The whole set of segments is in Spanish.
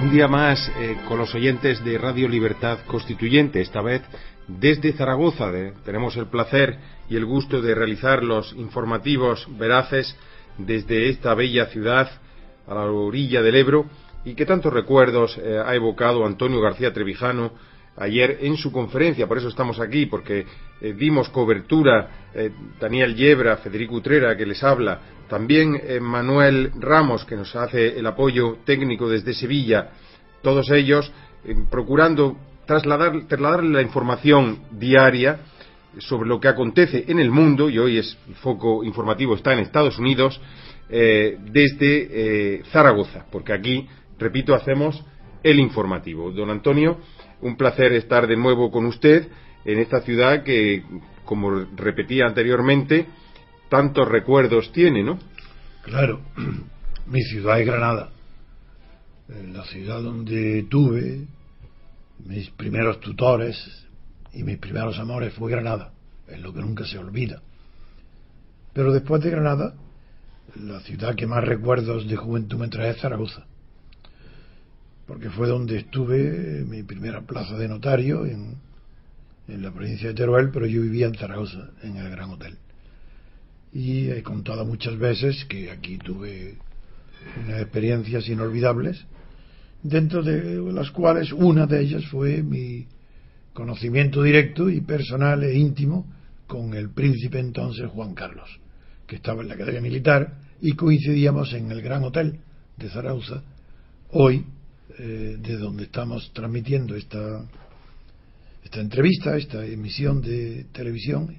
Un día más eh, con los oyentes de Radio Libertad Constituyente, esta vez desde Zaragoza. De, tenemos el placer y el gusto de realizar los informativos veraces desde esta bella ciudad a la orilla del Ebro y que tantos recuerdos eh, ha evocado Antonio García Trevijano ayer en su conferencia. Por eso estamos aquí, porque eh, dimos cobertura eh, Daniel Yebra, Federico Utrera, que les habla, también eh, Manuel Ramos, que nos hace el apoyo técnico desde Sevilla, todos ellos procurando trasladar, trasladarle la información diaria sobre lo que acontece en el mundo, y hoy es, el foco informativo está en Estados Unidos, desde Zaragoza, porque aquí, repito, hacemos el informativo. Don Antonio, un placer estar de nuevo con usted en esta ciudad que, como repetía anteriormente, tantos recuerdos tiene, ¿no? Claro, mi ciudad es Granada, la ciudad donde tuve mis primeros tutores y mis primeros amores fue Granada, es lo que nunca se olvida. Pero después de Granada, la ciudad que más recuerdos de juventud me trae es Zaragoza, porque fue donde estuve mi primera plaza de notario en, en la provincia de Teruel, pero yo vivía en Zaragoza, en el Gran Hotel. Y he contado muchas veces que aquí tuve unas experiencias inolvidables, dentro de las cuales una de ellas fue mi conocimiento directo y personal e íntimo con el príncipe entonces Juan Carlos, que estaba en la Academia Militar y coincidíamos en el Gran Hotel de Zaragoza, hoy, eh, de donde estamos transmitiendo esta, esta entrevista, esta emisión de televisión,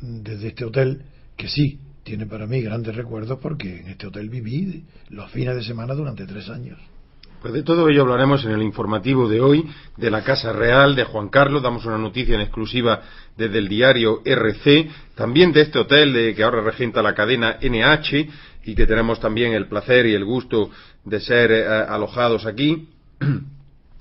desde este hotel que sí tiene para mí grandes recuerdos porque en este hotel viví los fines de semana durante tres años. Pues de todo ello hablaremos en el informativo de hoy de la Casa Real de Juan Carlos. Damos una noticia en exclusiva desde el diario RC. También de este hotel de, que ahora regenta la cadena NH y que tenemos también el placer y el gusto de ser eh, alojados aquí.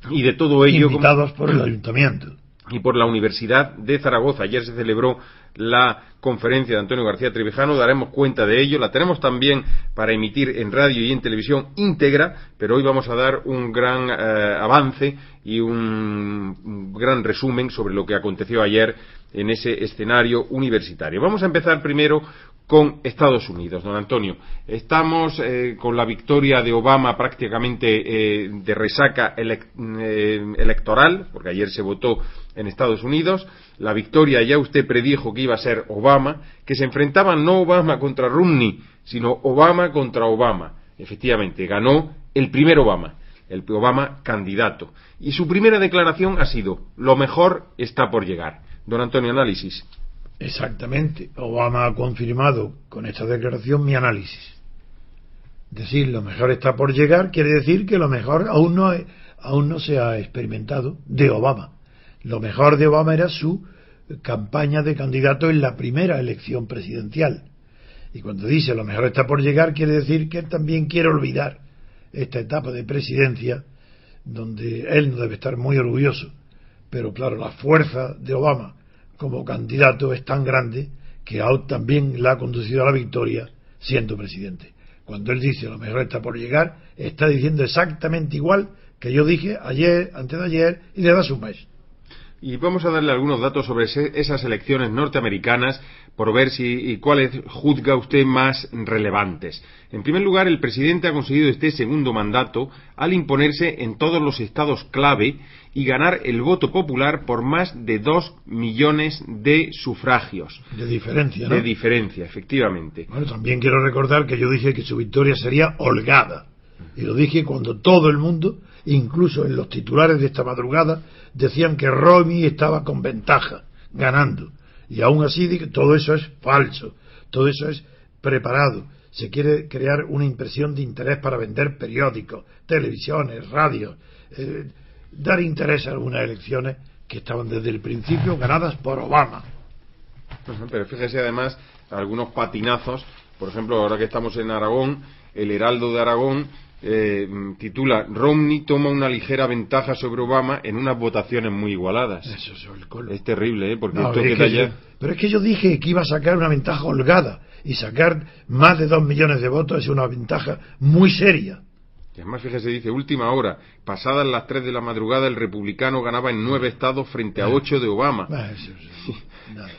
y de todo ello. Invitados por el ayuntamiento. Y por la Universidad de Zaragoza. Ayer se celebró la conferencia de Antonio García Trevijano, daremos cuenta de ello, la tenemos también para emitir en radio y en televisión íntegra, pero hoy vamos a dar un gran eh, avance y un, un gran resumen sobre lo que aconteció ayer en ese escenario universitario. Vamos a empezar primero con Estados Unidos, don Antonio. Estamos eh, con la victoria de Obama prácticamente eh, de resaca eh, electoral, porque ayer se votó en Estados Unidos. La victoria ya usted predijo que iba a ser Obama, que se enfrentaba no Obama contra Romney, sino Obama contra Obama. Efectivamente, ganó el primer Obama, el Obama candidato. Y su primera declaración ha sido, lo mejor está por llegar. Don Antonio, análisis. Exactamente. Obama ha confirmado con esta declaración mi análisis. Decir lo mejor está por llegar quiere decir que lo mejor aún no, aún no se ha experimentado de Obama. Lo mejor de Obama era su campaña de candidato en la primera elección presidencial. Y cuando dice lo mejor está por llegar quiere decir que él también quiere olvidar esta etapa de presidencia donde él no debe estar muy orgulloso. Pero claro, la fuerza de Obama como candidato es tan grande que también la ha conducido a la victoria siendo presidente. Cuando él dice lo mejor está por llegar, está diciendo exactamente igual que yo dije ayer, antes de ayer y le da un mes. Y vamos a darle algunos datos sobre esas elecciones norteamericanas por ver si y cuáles juzga usted más relevantes. En primer lugar, el presidente ha conseguido este segundo mandato al imponerse en todos los estados clave y ganar el voto popular por más de dos millones de sufragios. De diferencia, ¿no? De diferencia, efectivamente. Bueno, también quiero recordar que yo dije que su victoria sería holgada. Y lo dije cuando todo el mundo, incluso en los titulares de esta madrugada, decían que Romy estaba con ventaja, ganando. Y aún así todo eso es falso, todo eso es preparado. Se quiere crear una impresión de interés para vender periódicos, televisiones, radios, eh, dar interés a algunas elecciones que estaban desde el principio ganadas por Obama. Pero fíjese además algunos patinazos, por ejemplo, ahora que estamos en Aragón, el Heraldo de Aragón eh, titula Romney toma una ligera ventaja sobre Obama en unas votaciones muy igualadas. Eso es, el es terrible, ¿eh? Porque esto que pero es que yo dije que iba a sacar una ventaja holgada y sacar más de dos millones de votos es una ventaja muy seria. Y además, fíjese, dice, última hora, pasadas las tres de la madrugada, el republicano ganaba en nueve estados frente a ocho de Obama.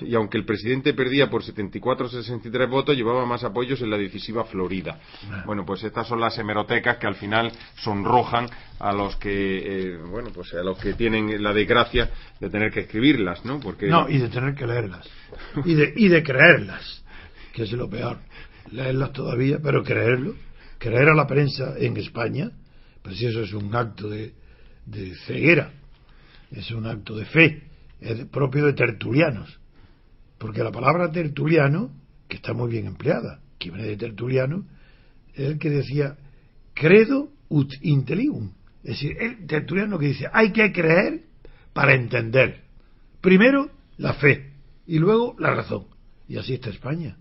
Y aunque el presidente perdía por 74-63 votos, llevaba más apoyos en la decisiva Florida. Ah. Bueno, pues estas son las hemerotecas que al final sonrojan a los que, eh, bueno, pues a los que tienen la desgracia de tener que escribirlas, ¿no? Porque... No, y de tener que leerlas. Y de, y de creerlas, que es lo peor. Leerlas todavía, pero creerlo creer a la prensa en España, pues eso es un acto de, ceguera, es un acto de fe, es propio de tertulianos. Porque la palabra tertuliano, que está muy bien empleada, que viene de tertuliano, es el que decía credo ut intellium. Es decir, el tertuliano que dice hay que creer para entender. Primero la fe y luego la razón. Y así está España,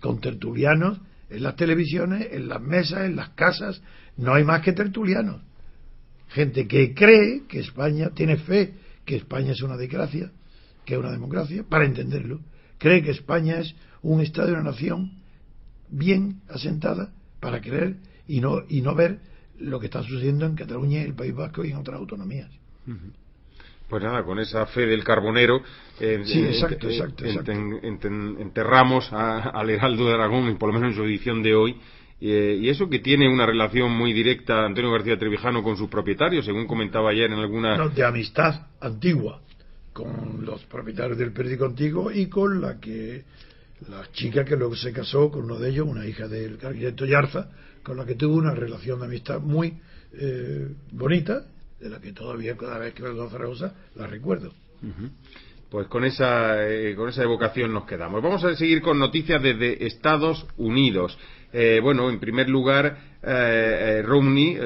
con tertulianos en las televisiones, en las mesas, en las casas, no hay más que tertulianos. Gente que cree que España tiene fe, que España es una democracia, que es una democracia, para entenderlo. Cree que España es un Estado y una nación bien asentada para creer y no, y no ver lo que está sucediendo en Cataluña, el País Vasco y en otras autonomías. Pues nada, con esa fe del carbonero eh, enterramos al Heraldo de Aragón, por lo menos en su edición de hoy, eh, y eso que tiene una relación muy directa Antonio García Trevijano con sus propietarios, según comentaba ayer en alguna... No, de amistad antigua con los propietarios del periódico antiguo y con la que la chica que luego se casó con uno de ellos, una hija del arquitecto Yarza, con la que tuvo una relación de amistad muy eh, bonita de la que todavía cada vez que veo a Zaragoza la recuerdo. Pues con esa, eh, con esa evocación nos quedamos. Vamos a seguir con noticias desde Estados Unidos. Eh, bueno, en primer lugar, eh, Romney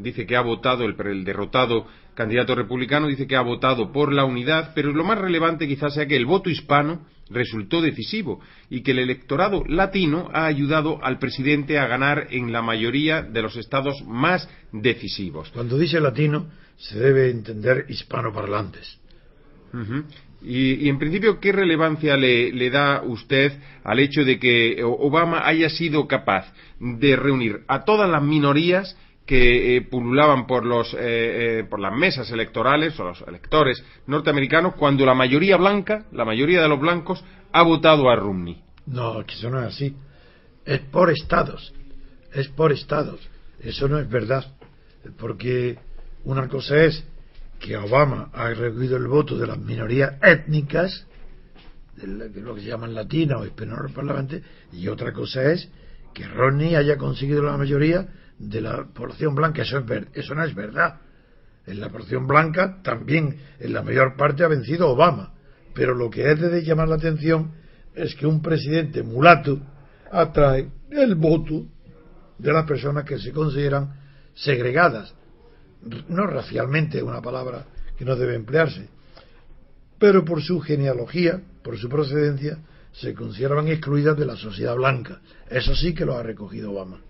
dice que ha votado, el, el, derrotado candidato republicano dice que ha votado por la unidad, pero lo más relevante quizás sea que el voto hispano resultó decisivo y que el electorado latino ha ayudado al presidente a ganar en la mayoría de los estados más decisivos. Cuando dice latino, se debe entender hispanoparlantes. Y, en principio, ¿qué relevancia le, da usted al hecho de que Obama haya sido capaz de reunir a todas las minorías que eh, pululaban por, los, eh, eh, por las mesas electorales o los electores norteamericanos cuando la mayoría blanca, la mayoría de los blancos, ha votado a Romney. No, que eso no es así. Es por estados. Es por estados. Eso no es verdad. Porque una cosa es que Obama ha recogido el voto de las minorías étnicas, de lo que se llaman latinas o hispanos parlamentares, y otra cosa es que Romney haya conseguido la mayoría de la población blanca. Eso, es eso no es verdad. En la población blanca también en la mayor parte ha vencido Obama. Pero lo que es de llamar la atención es que un presidente mulato atrae el voto de las personas que se consideran segregadas. No racialmente, una palabra que no debe emplearse, pero por su genealogía, por su procedencia, se consideraban excluidas de la sociedad blanca. Eso sí que lo ha recogido Obama.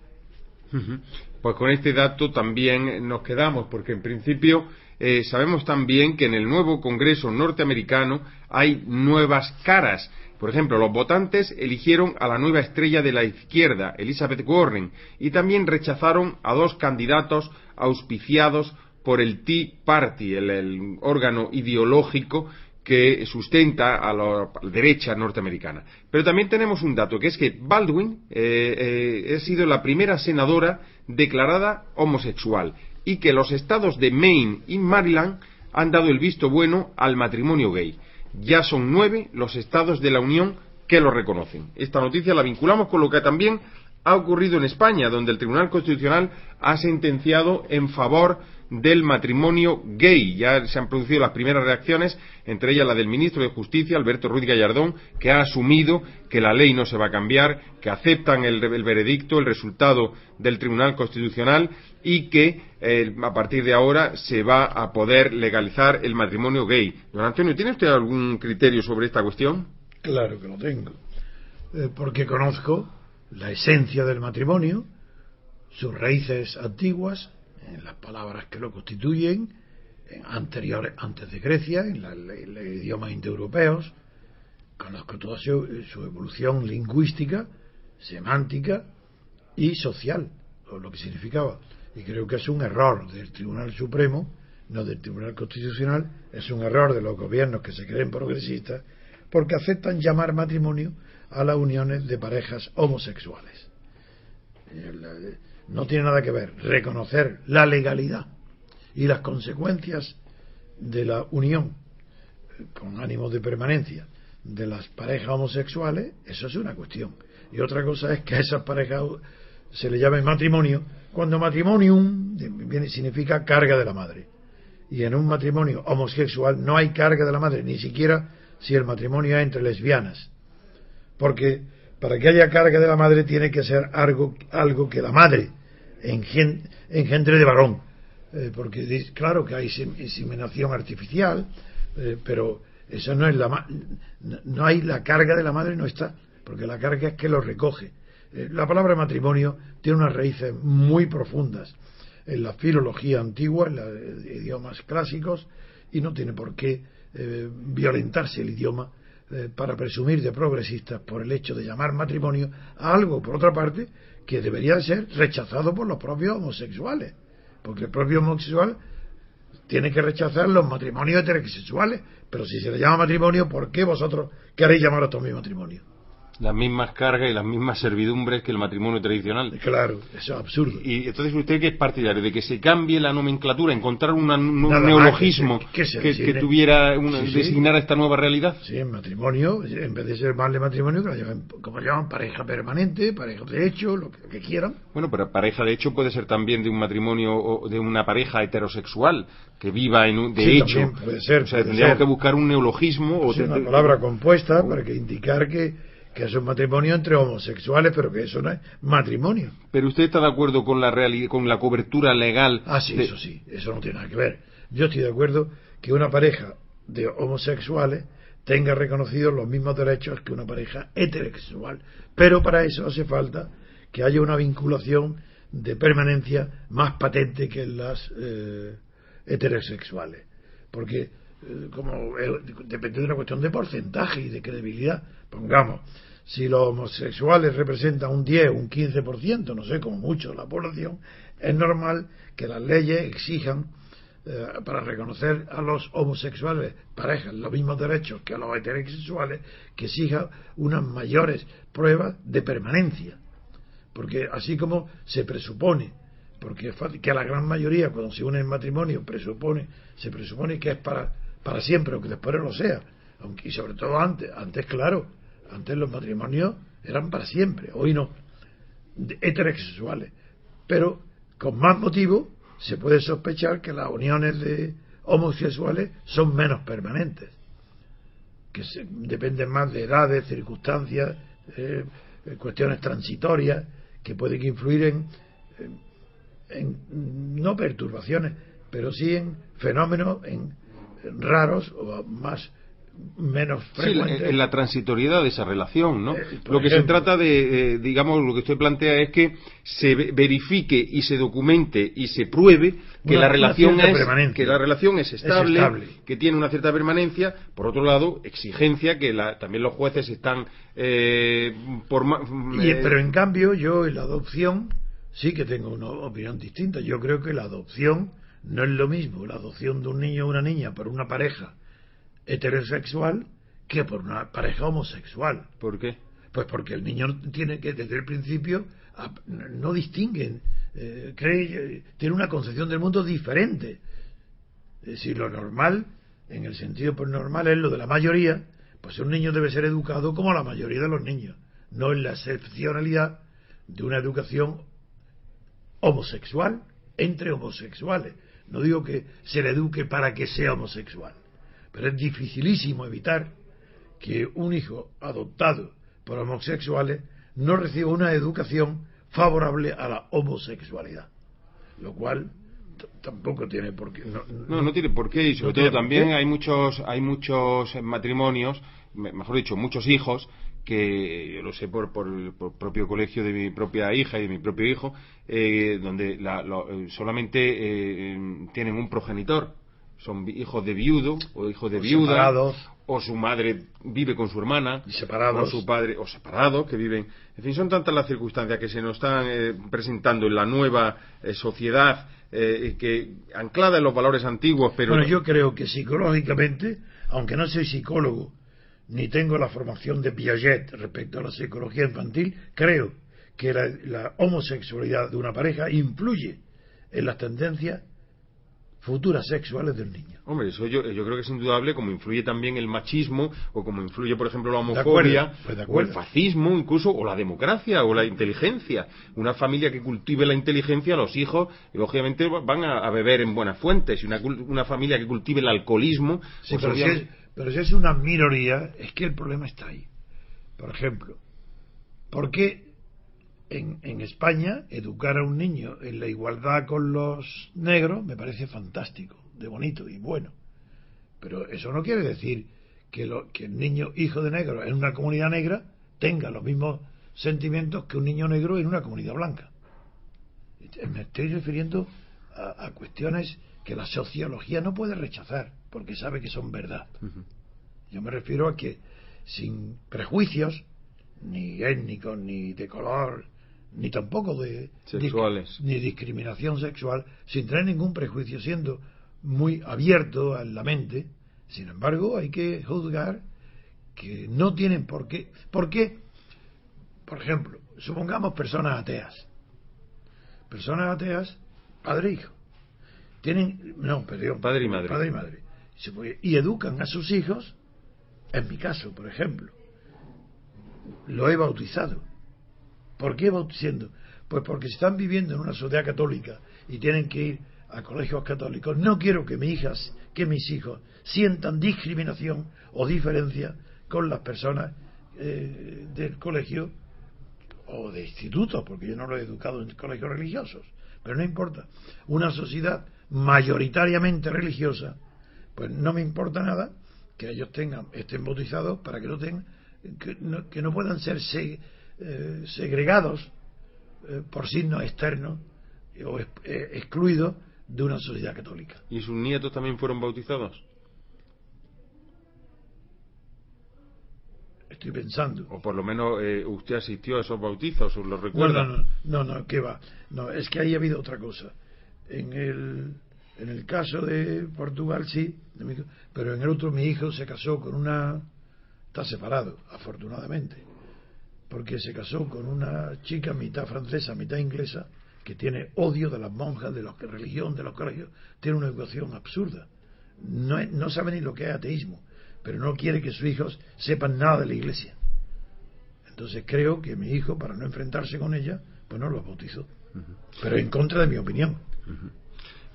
Pues con este dato también nos quedamos, porque en principio eh, sabemos también que en el nuevo Congreso norteamericano hay nuevas caras. Por ejemplo, los votantes eligieron a la nueva estrella de la izquierda, Elizabeth Warren, y también rechazaron a dos candidatos auspiciados por el Tea Party, el órgano ideológico que sustenta a la derecha norteamericana. Pero también tenemos un dato, que es que Baldwin eh, eh, ha sido la primera senadora declarada homosexual y que los estados de Maine y Maryland han dado el visto bueno al matrimonio gay. Ya son nueve los estados de la Unión que lo reconocen. Esta noticia la vinculamos con lo que también ha ocurrido en España, donde el Tribunal Constitucional ha sentenciado en favor del matrimonio gay. Ya se han producido las primeras reacciones, entre ellas la del ministro de Justicia, Alberto Ruiz Gallardón, que ha asumido que la ley no se va a cambiar, que aceptan el, veredicto, el resultado del Tribunal Constitucional y que eh, a partir de ahora se va a poder legalizar el matrimonio gay. Don Antonio, ¿tiene usted algún criterio sobre esta cuestión? Claro que lo tengo, eh, porque conozco la esencia del matrimonio, sus raíces antiguas, en las palabras que lo constituyen, anteriores, antes de Grecia, en, los idiomas indoeuropeos, conozco toda su, evolución lingüística, semántica y social, o lo que significaba. Y creo que es un error del Tribunal Supremo, no del Tribunal Constitucional, es un error de los gobiernos que se creen progresistas, porque aceptan llamar matrimonio a las uniones de parejas homosexuales. No tiene nada que ver reconocer la legalidad y las consecuencias de la unión con ánimo de permanencia de las parejas homosexuales, eso es una cuestión. Y otra cosa es que a esas parejas se le llame matrimonio, cuando matrimonium significa carga de la madre. Y en un matrimonio homosexual no hay carga de la madre, ni siquiera si el matrimonio es entre lesbianas. Porque para que haya carga de la madre tiene que ser algo que la madre engendre de varón. Eh, porque claro que hay inseminación artificial, eh, pero eso no es la no hay la carga de la madre no está, porque la carga es que lo recoge. Eh, la palabra matrimonio tiene unas raíces muy profundas en la filología antigua, en los idiomas clásicos, y no tiene por qué violentarse el idioma para presumir de progresistas por el hecho de llamar matrimonio a algo, por otra parte, que debería ser rechazado por los propios homosexuales, porque el propio homosexual tiene que rechazar los matrimonios heterosexuales, pero si se le llama matrimonio, ¿por qué vosotros queréis llamar a mi matrimonio? Las mismas cargas y las mismas servidumbres que el matrimonio tradicional. Claro, eso es absurdo. Y entonces usted qué es partidario de que se cambie la nomenclatura, encontrar un neologismo que, tuviera una, designara esta nueva realidad. Sí, en matrimonio, en vez de ser mal de matrimonio, que llaman, como llaman pareja permanente, pareja de hecho, lo que, quieran. Bueno, pero pareja de hecho puede ser también de un matrimonio o de una pareja heterosexual que viva en un, de hecho. Puede ser. O sea, tendríamos que buscar un neologismo o una palabra compuesta para que indicar que que es un matrimonio entre homosexuales, pero que eso no es matrimonio. Pero usted está de acuerdo con la con la cobertura legal. Ah, sí, eso sí, eso no tiene nada que ver. Yo estoy de acuerdo que una pareja de homosexuales tenga reconocidos los mismos derechos que una pareja heterosexual, pero para eso hace falta que haya una vinculación de permanencia más patente que en las eh, heterosexuales, porque eh, como depende de una cuestión de porcentaje y de credibilidad, pongamos si los homosexuales representan un 10 o un 15%, no sé, como mucho la población, es normal que las leyes exijan eh, para reconocer a los homosexuales parejas los mismos derechos que a los heterosexuales, que exija unas mayores pruebas de permanencia. Porque así como se presupone, porque que la gran mayoría cuando se une en matrimonio presupone, se presupone que es para, para siempre o que después no lo sea, aunque, y sobre todo antes, antes claro, antes los matrimonios eran para siempre, hoy no, heterosexuales. Pero con más motivo se puede sospechar que las uniones de homosexuales son menos permanentes, que dependen más de edades, circunstancias, eh, cuestiones transitorias que pueden influir en, en, no perturbaciones, pero sí en fenómenos en raros o más menos en la transitoriedad de esa relación, ¿no? Eh, lo que se trata de, eh, digamos, lo que usted plantea es que se verifique y se documente y se pruebe que la relación es que la relación es estable, que tiene una cierta permanencia. Por otro lado, exigencia que también los jueces están eh, por pero en cambio yo en la adopción sí que tengo una opinión distinta. Yo creo que la adopción no es lo mismo la adopción de un niño o una niña por una pareja heterosexual que por una pareja homosexual. ¿Por qué? Pues porque el niño tiene que desde el principio no distinguen, eh, cree, tiene una concepción del mundo diferente. Es decir, lo normal, en el sentido pues normal es lo de la mayoría, pues un niño debe ser educado como la mayoría de los niños, no en la excepcionalidad de una educación homosexual entre homosexuales. No digo que se le eduque para que sea homosexual, pero es dificilísimo evitar que un hijo adoptado por homosexuales no reciba una educación favorable a la homosexualidad, lo cual tampoco tiene por qué. No, no, tiene por qué y sobre todo también hay muchos hay muchos matrimonios, mejor dicho, muchos hijos que yo lo sé por, por el propio colegio de mi propia hija y de mi propio hijo, eh, donde eh, solamente eh, tienen un progenitor, son hijos de viudo o hijos de viuda, o su madre vive con su hermana, separados. o su padre, o separados, que viven. En fin, son tantas las circunstancias que se nos están presentando en la nueva sociedad, que anclada en los valores antiguos, pero. Bueno, yo creo que psicológicamente, aunque no soy psicólogo, ni tengo la formación de Piaget respecto a la psicología infantil, creo que la, homosexualidad de una pareja influye en las tendencias futuras sexuales del niño. Hombre, eso yo, creo que es indudable, como influye también el machismo, o como influye, por ejemplo, la homofobia, pues o el fascismo, incluso, o la democracia, o la inteligencia. Una familia que cultive la inteligencia, los hijos, lógicamente, van a, beber en buenas fuentes. Y una, una familia que cultive el alcoholismo, pues pero si es una minoría, es que el problema está ahí. Por ejemplo, ¿por qué en, en, España educar a un niño en la igualdad con los negros me parece fantástico, de bonito y bueno? Pero eso no quiere decir que, lo, que el niño hijo de negro en una comunidad negra tenga los mismos sentimientos que un niño negro en una comunidad blanca. Me estoy refiriendo a, a cuestiones que la sociología no puede rechazar porque sabe que son verdad. Yo me refiero a que sin prejuicios, ni étnicos, ni de color, ni tampoco de sexuales, ni discriminación sexual, sin tener ningún prejuicio, siendo muy abierto a la mente, sin embargo, hay que juzgar que no tienen por qué. ¿Por qué? Por ejemplo, supongamos personas ateas. Personas ateas, padre e hijo. Tienen, no, perdón, padre y madre. Padre y madre y educan a sus hijos, en mi caso, por ejemplo, lo he bautizado. ¿Por qué bautizando? Pues porque están viviendo en una sociedad católica y tienen que ir a colegios católicos. No quiero que mis hijas, que mis hijos sientan discriminación o diferencia con las personas eh, del colegio o de institutos, porque yo no lo he educado en colegios religiosos. Pero no importa. Una sociedad mayoritariamente religiosa pues no me importa nada que ellos tengan estén bautizados para que no tengan que no, puedan ser eh, segregados eh, por signos externos o eh, excluidos de una sociedad católica. ¿Y sus nietos también fueron bautizados? Estoy pensando. O por lo menos usted asistió a esos bautizos, ¿lo recuerda? No, no, no, no, no, ¿qué va? No, es que ahí ha habido otra cosa. En el en el caso de Portugal sí, pero en el otro mi hijo se casó con una... Está separado, afortunadamente, porque se casó con una chica mitad francesa, mitad inglesa, que tiene odio de las monjas, de la religión, de los colegios, tiene una educación absurda. No, no sabe ni lo que es ateísmo, pero no quiere que sus hijos sepan nada de la iglesia. Entonces creo que mi hijo, para no enfrentarse con ella, pues no lo bautizó. Pero en contra de mi opinión.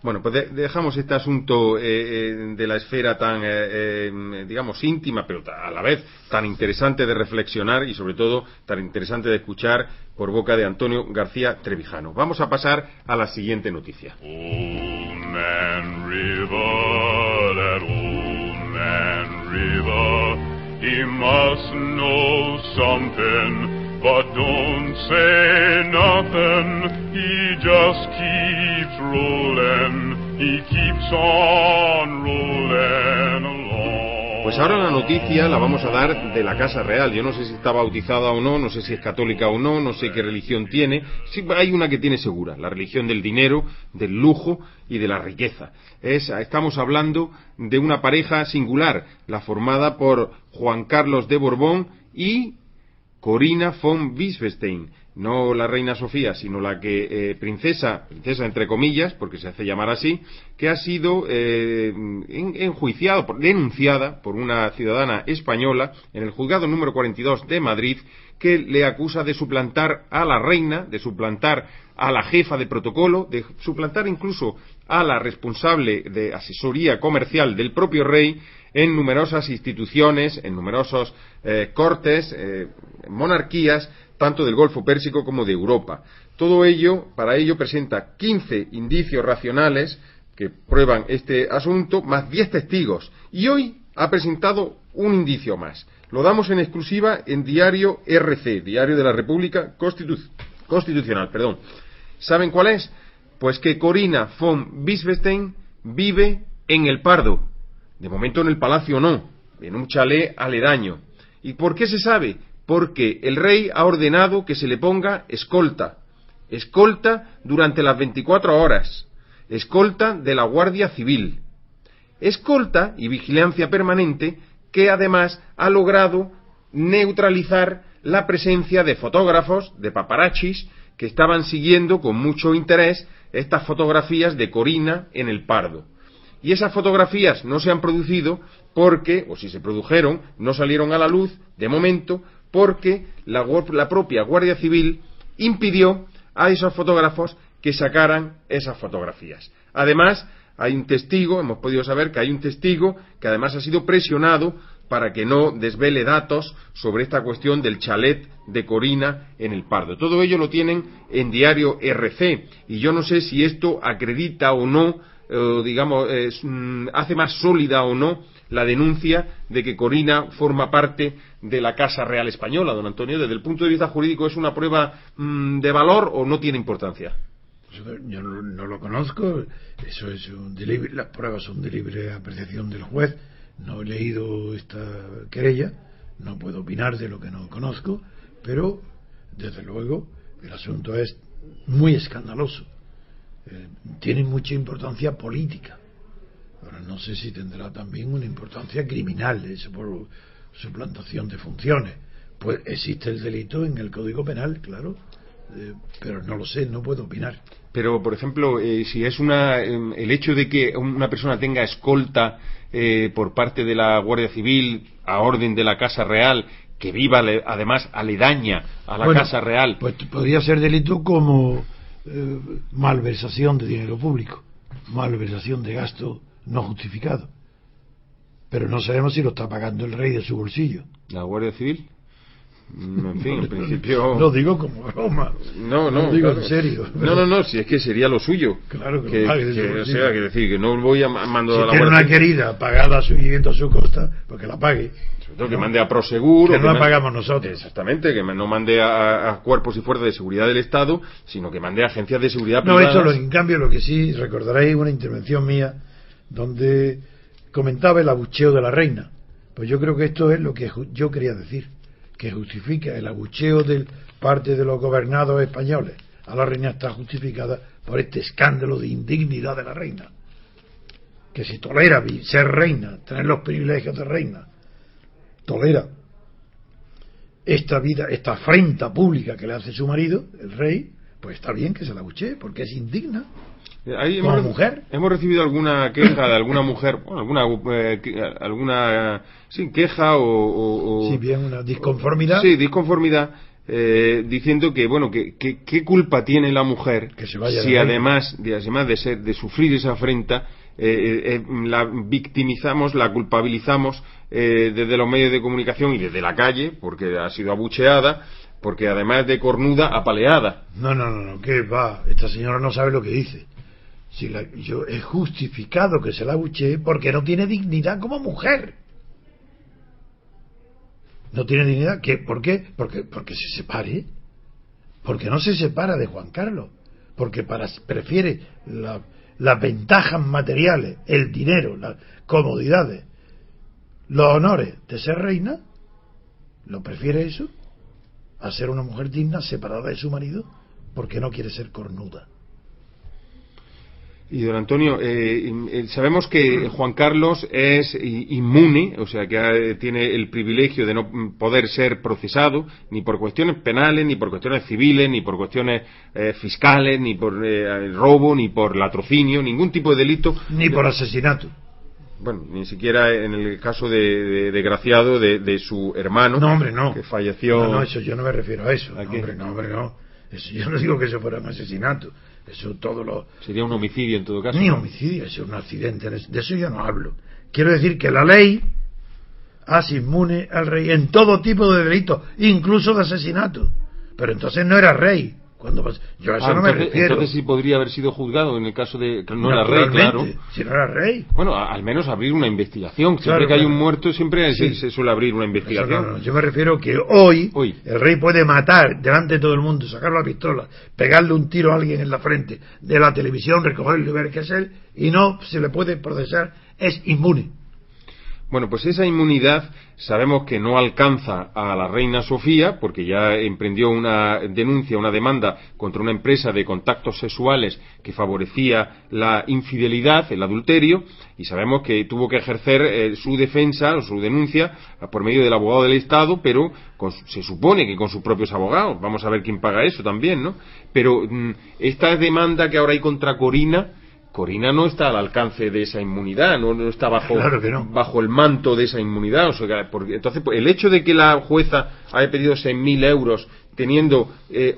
Bueno, pues dejamos este asunto eh, eh, de la esfera tan, eh, digamos, íntima, pero a la vez tan interesante de reflexionar y sobre todo tan interesante de escuchar por boca de Antonio García Trevijano. Vamos a pasar a la siguiente noticia. But don't say nothing, he just keeps rolling, he keeps on rolling. Pues ahora la noticia la vamos a dar de la Casa Real. Yo no sé si está bautizada o no, no sé si es católica o no, no sé qué religión tiene. Sí, hay una que tiene segura, la religión del dinero, del lujo y de la riqueza. Es, estamos hablando de una pareja singular, la formada por Juan Carlos de Borbón y Corina von Wiesbestein, no la reina Sofía, sino la que eh, princesa, princesa entre comillas, porque se hace llamar así, que ha sido eh, enjuiciada, denunciada por una ciudadana española en el juzgado número 42 de Madrid, que le acusa de suplantar a la reina, de suplantar a la jefa de protocolo, de suplantar incluso a la responsable de asesoría comercial del propio rey en numerosas instituciones, en numerosos eh, cortes, monarquías, tanto del Golfo Pérsico como de Europa. Todo ello, para ello, presenta 15 indicios racionales que prueban este asunto, más 10 testigos. Y hoy ha presentado un indicio más. Lo damos en exclusiva en Diario RC, Diario de la República Constitucional. Perdón. ¿Saben cuál es? Pues que Corina von Wittgenstein vive en el Pardo. De momento en el Palacio no, en un chalet aledaño. ¿Y por qué se sabe? porque el rey ha ordenado que se le ponga escolta, escolta durante las 24 horas, escolta de la Guardia Civil, escolta y vigilancia permanente que además ha logrado neutralizar la presencia de fotógrafos, de paparachis, que estaban siguiendo con mucho interés estas fotografías de Corina en el Pardo. Y esas fotografías no se han producido porque, o si se produjeron, no salieron a la luz, de momento, porque la, propia Guardia Civil impidió a esos fotógrafos que sacaran esas fotografías. Además, hay un testigo, hemos podido saber que hay un testigo que además ha sido presionado para que no desvele datos sobre esta cuestión del chalet de Corina en el Pardo. Todo ello lo tienen en diario RC y yo no sé si esto acredita o no, digamos, mm, hace más sólida o no la denuncia de que Corina forma parte de la Casa Real Española, don Antonio. Desde el punto de vista jurídico, ¿es una prueba mm, de valor o no tiene importancia? Yo no, lo conozco, eso es un las pruebas son de libre apreciación del juez. No he leído esta querella, no puedo opinar de lo que no conozco, pero desde luego el asunto es muy escandaloso. Eh, tiene mucha importancia política Ahora no sé si tendrá también una importancia criminal, eso por suplantación de funciones. Pues existe el delito en el Código Penal, claro, eh, pero no lo sé, no puedo opinar. Pero, por ejemplo, eh, si es una, em, el hecho de que una persona tenga escolta eh, por parte de la Guardia Civil a orden de la Casa Real, que viva además aledaña a la Casa Real. Pues podría ser delito como malversación de dinero público, malversación de gasto no justificado. Pero no sabemos si lo está pagando el rey de su bolsillo. ¿La Guardia Civil? Mm, en fin, en principio. No digo como broma. No, no. digo en serio. No, no, no, si es que sería lo suyo. Claro que, que, pague que o sea, que decir, que no voy a mandar a la tiene una querida pagada a su vivienda a su costa, porque la pague. Sobre todo que mande a Prosegur. Que no la pagamos nosotros. Exactamente, que no mande a, cuerpos y fuerzas de seguridad del Estado, sino que mande a agencias de seguridad privadas. No, esto, en cambio, lo que sí recordaréis una intervención mía donde comentaba el abucheo de la reina. Pues yo creo que esto es lo que yo quería decir, que justifica el abucheo de parte de los gobernados españoles a la reina está justificada por este escándalo de indignidad de la reina. Que si tolera ser reina, tener los privilegios de reina, tolera esta vida, esta afrenta pública que le hace su marido, el rey, pues está bien que se la abuchee, porque es indigna. Ahí hemos, mujer? Hemos recibido alguna queja de alguna mujer, alguna, eh, alguna sí, queja o, Sí, bien, una disconformidad. sí, disconformidad. Eh, diciendo que bueno que, qué culpa tiene la mujer si además de, además de ser de sufrir esa afrenta eh, la victimizamos la culpabilizamos desde los medios de comunicación y desde la calle porque ha sido abucheada porque además de cornuda apaleada no no no no que va esta señora no sabe lo que dice si la, yo he justificado que se la buche porque no tiene dignidad como mujer. No tiene dignidad. ¿Qué? ¿Por qué? Porque, porque se separe. Porque no se separa de Juan Carlos. Porque para, prefiere las ventajas materiales, el dinero, las comodidades, los honores de ser reina. ¿Lo prefiere eso? A ser una mujer digna separada de su marido porque no quiere ser cornuda. Y don Antonio, eh, eh, sabemos que Juan Carlos es inmune, o sea, que eh, tiene el privilegio de no poder ser procesado ni por cuestiones penales, ni por cuestiones civiles, ni por cuestiones fiscales, ni por robo, ni por latrocinio, ningún tipo de delito. Ni por asesinato. Bueno, ni siquiera en el caso de, de, Graciado, de, su hermano. No, hombre, no. Que falleció. No, no, eso yo no me refiero a eso. hombre, no, hombre, no. yo no digo que eso fuera un asesinato. Eso todo lo. Sería un homicidio en todo caso. Ni homicidio, es un accidente. De eso yo no hablo. Quiero decir que la ley hace inmune al rey en todo tipo de delitos, incluso de asesinato. Pero entonces no era rey. Cuando yo a eso ah, no me refiero. Entonces sí podría haber sido juzgado en el caso de no era rey, claro. Si no era rey. Bueno, al menos abrir una investigación. Siempre que hay un muerto, siempre se, suele abrir una investigación. yo me refiero que hoy, hoy, el rey puede matar delante de todo el mundo, sacar la pistola, pegarle un tiro a alguien en la frente de la televisión, recogerlo y ver que es él, y no se le puede procesar, es inmune. Bueno, pues esa inmunidad sabemos que no alcanza a la reina Sofía, porque ya emprendió una denuncia, una demanda contra una empresa de contactos sexuales que favorecía la infidelidad, el adulterio, y sabemos que tuvo que ejercer eh, su defensa o su denuncia por medio del abogado del Estado, pero se supone que con sus propios abogados. Vamos a ver quién paga eso también, ¿no? Pero mm, esta demanda que ahora hay contra Corina, Corina no está al alcance de esa inmunidad, no, está bajo, bajo el manto de esa inmunidad. O sea, porque, entonces, pues, el hecho de que la jueza haya pedido 6.000 euros teniendo eh,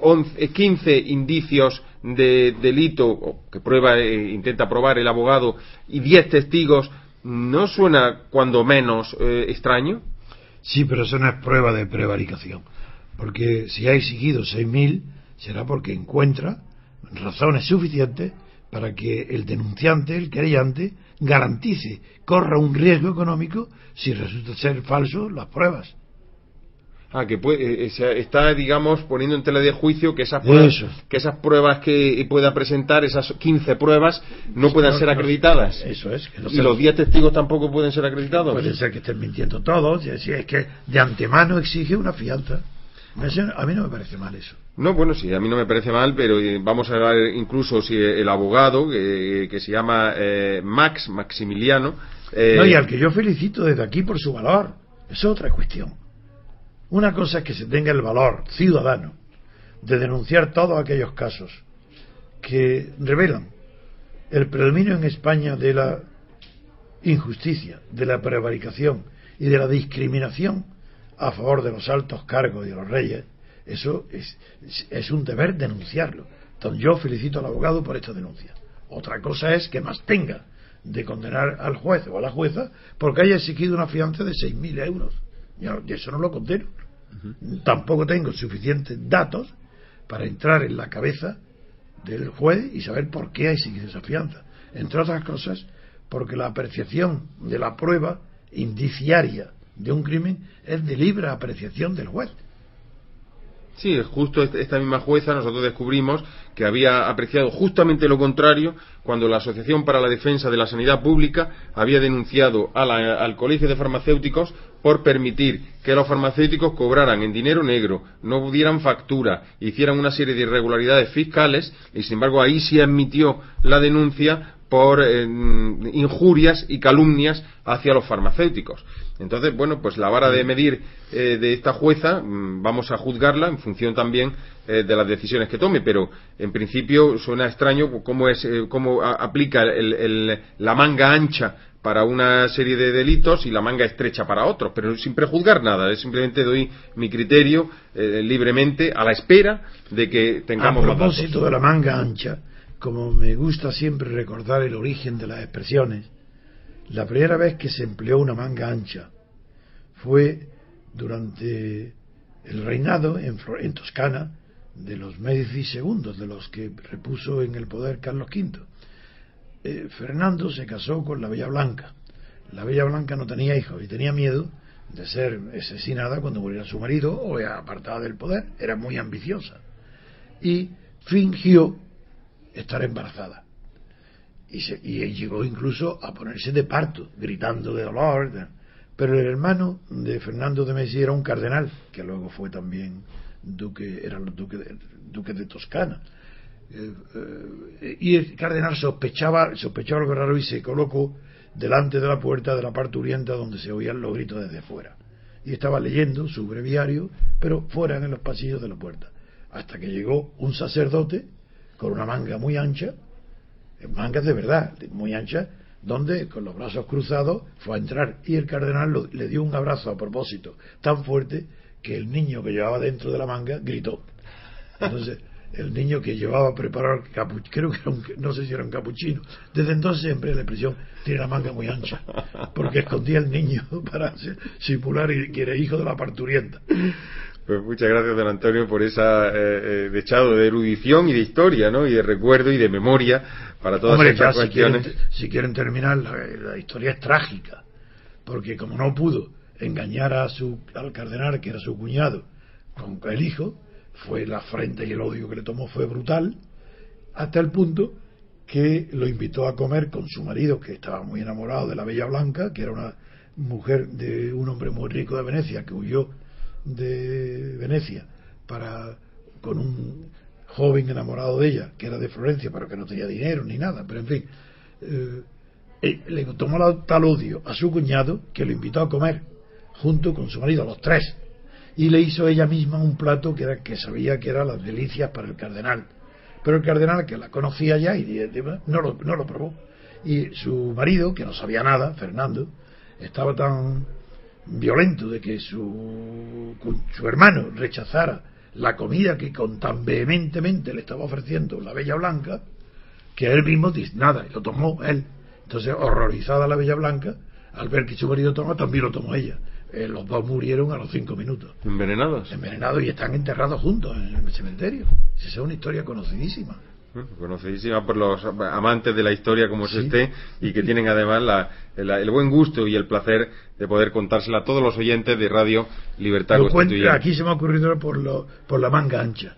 15 indicios de delito que prueba, eh, intenta probar el abogado y 10 testigos, ¿no suena cuando menos eh, extraño? Sí, pero eso no es prueba de prevaricación. Porque si ha exigido 6.000, será porque encuentra razones suficientes para que el denunciante, el querellante, garantice, corra un riesgo económico si resulta ser falso las pruebas. Ah, que puede, eh, está, digamos, poniendo en tela de juicio que esas pruebas, que esas pruebas que pueda presentar, esas 15 pruebas, no puedan ser acreditadas. eso es. y los 10 testigos tampoco pueden ser acreditados. Puede ser que estén mintiendo todos, es que de antemano exige una fianza. A mí no me parece mal eso. No, bueno, sí, a mí no me parece mal, pero eh, vamos a ver incluso si el abogado, que se llama eh, Max, Maximiliano. Eh, no, y al que yo felicito desde aquí por su valor. Es otra cuestión. Una cosa es que se tenga el valor ciudadano de denunciar todos aquellos casos que revelan el predominio en España de la injusticia, de la prevaricación y de la discriminación a favor de los altos cargos y de los reyes, eso es, es un deber denunciarlo. Entonces yo felicito al abogado por esta denuncia. Otra cosa es que más tenga de condenar al juez o a la jueza porque haya exigido una fianza de 6.000 euros. Yo eso no lo condeno. Tampoco tengo suficientes datos para entrar en la cabeza del juez y saber por qué ha exigido esa fianza. Entre otras cosas, porque la apreciación de la prueba indiciaria de un crimen es de libre apreciación del juez. Sí, justo esta misma jueza nosotros descubrimos que había apreciado justamente lo contrario cuando la Asociación para la Defensa de la Sanidad Pública había denunciado al Colegio de Farmacéuticos por permitir que los farmacéuticos cobraran en dinero negro, no dieran factura, hicieran una serie de irregularidades fiscales y sin embargo ahí sí admitió la denuncia por eh, injurias y calumnias hacia los farmacéuticos. Entonces, bueno, pues la vara de medir eh, de esta jueza mm, vamos a juzgarla en función también eh, de las decisiones que tome, pero en principio suena extraño cómo, es, cómo aplica la manga ancha para una serie de delitos y la manga estrecha para otros, pero sin prejuzgar nada, simplemente doy mi criterio libremente a la espera de que tengamos. A propósito de la manga ancha, como me gusta siempre recordar el origen de las expresiones, la primera vez que se empleó una manga ancha fue durante el reinado en, Toscana de los Medici II, de los que repuso en el poder Carlos V. Eh, Fernando se casó con la Bella Blanca. La Bella Blanca no tenía hijos y tenía miedo de ser asesinada cuando muriera su marido o apartada del poder. Era muy ambiciosa. Y fingió estar embarazada. Y, se, y llegó incluso a ponerse de parto, gritando de dolor. Pero el hermano de Fernando de Messi era un cardenal, que luego fue también duque, era el duque de, duque de Toscana. eh, y el cardenal sospechaba, sospechaba algo raro y se colocó delante de la puerta de la parte oriente donde se oían los gritos desde fuera. Y estaba leyendo su breviario, pero fuera en los pasillos de la puerta. Hasta que llegó un sacerdote con una manga muy ancha, mangas de verdad, muy ancha, donde con los brazos cruzados fue a entrar y el cardenal le dio un abrazo a propósito tan fuerte que el niño que llevaba dentro de la manga gritó. Entonces, el niño que llevaba preparado, creo que era un, no sé si era un capuchino, desde entonces siempre la expresión tiene la manga muy ancha, porque escondía el niño para simular que era hijo de la parturienta. Pues muchas gracias, don Antonio, por esa eh, eh dechado de erudición y de historia, ¿no? Y de recuerdo y de memoria para todas estas cuestiones. Si quieren, terminar, la, historia es trágica, porque como no pudo engañar a su, al cardenal, que era su cuñado, con el hijo, fue la frente y el odio que le tomó fue brutal, hasta el punto que lo invitó a comer con su marido, que estaba muy enamorado de la Bella Blanca, que era una mujer de un hombre muy rico de Venecia, que huyó de Venecia para con un joven enamorado de ella, que era de Florencia, pero que no tenía dinero ni nada, pero en fin, eh, eh, le tomó tal odio a su cuñado que lo invitó a comer junto con su marido, los tres, y le hizo ella misma un plato que, era, que sabía que era las delicias para el cardenal. Pero el cardenal, que la conocía ya, y no lo, no lo probó. Y su marido, que no sabía nada, Fernando, estaba tan violento de que su, su hermano rechazara la comida que con tan vehementemente le estaba ofreciendo la Bella Blanca, que él mismo dice nada, y lo tomó él. Entonces, horrorizada la Bella Blanca, al ver que su marido tomó, también lo tomó ella. Eh, los dos murieron a los cinco minutos. ¿Envenenados? Envenenados y están enterrados juntos en el cementerio. Esa es una historia conocidísima conocidísima por los amantes de la historia como es este y que tienen además el buen gusto y el placer de poder contársela a todos los oyentes de Radio Libertad Constituyente. Aquí se me ha ocurrido por, lo, por la manga ancha.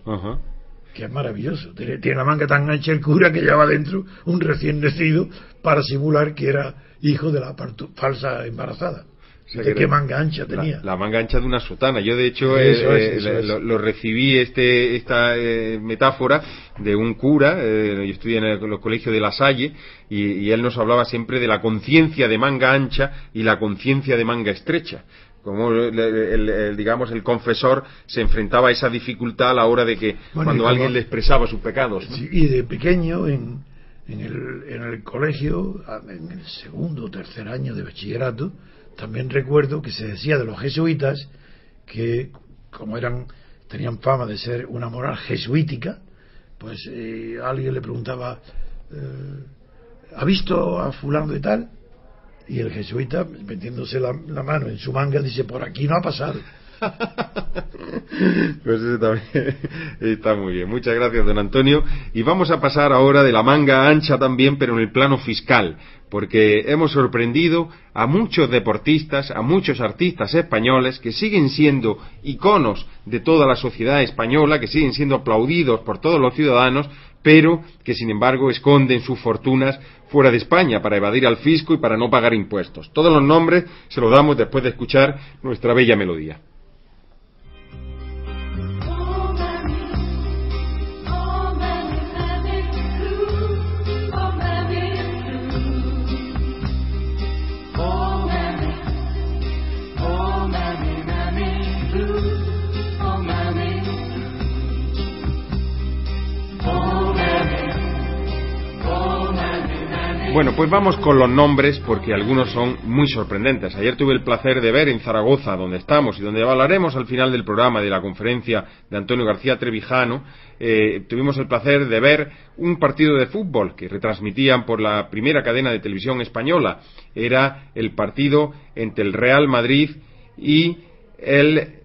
Que es maravilloso. Tiene, la manga tan ancha el cura que lleva dentro un recién nacido para simular que era hijo de la falsa embarazada qué manga ancha tenía? La, manga ancha de una sotana. Yo, de hecho, eh, eh, lo, recibí este, esta eh, metáfora de un cura. yo estudié en el, colegio de La Salle y, él nos hablaba siempre de la conciencia de manga ancha y la conciencia de manga estrecha como el, digamos el confesor se enfrentaba a esa dificultad a la hora de que cuando alguien le expresaba sus pecados y de pequeño en, en, el, en el colegio en el segundo o tercer año de bachillerato también recuerdo que se decía de los jesuitas que, como eran tenían fama de ser una moral jesuítica, pues eh, alguien le preguntaba, eh, ¿ha visto a fulano de tal? Y el jesuita, metiéndose la, mano en su manga, dice, por aquí no ha pasado. pues eso también está muy bien. Muchas gracias, don Antonio. Y vamos a pasar ahora de la manga ancha también, pero en el plano fiscal, porque hemos sorprendido a muchos deportistas, a muchos artistas españoles que siguen siendo iconos de toda la sociedad española, que siguen siendo aplaudidos por todos los ciudadanos, pero que sin embargo esconden sus fortunas fuera de España para evadir al fisco y para no pagar impuestos. Todos los nombres se los damos después de escuchar nuestra bella melodía. Bueno, pues vamos con los nombres porque algunos son muy sorprendentes. Ayer tuve el placer de ver en Zaragoza, donde estamos y donde hablaremos al final del programa de la conferencia de Antonio García Trevijano, eh, tuvimos el placer de ver un partido de fútbol que retransmitían por la primera cadena de televisión española. Era el partido entre el Real Madrid y el,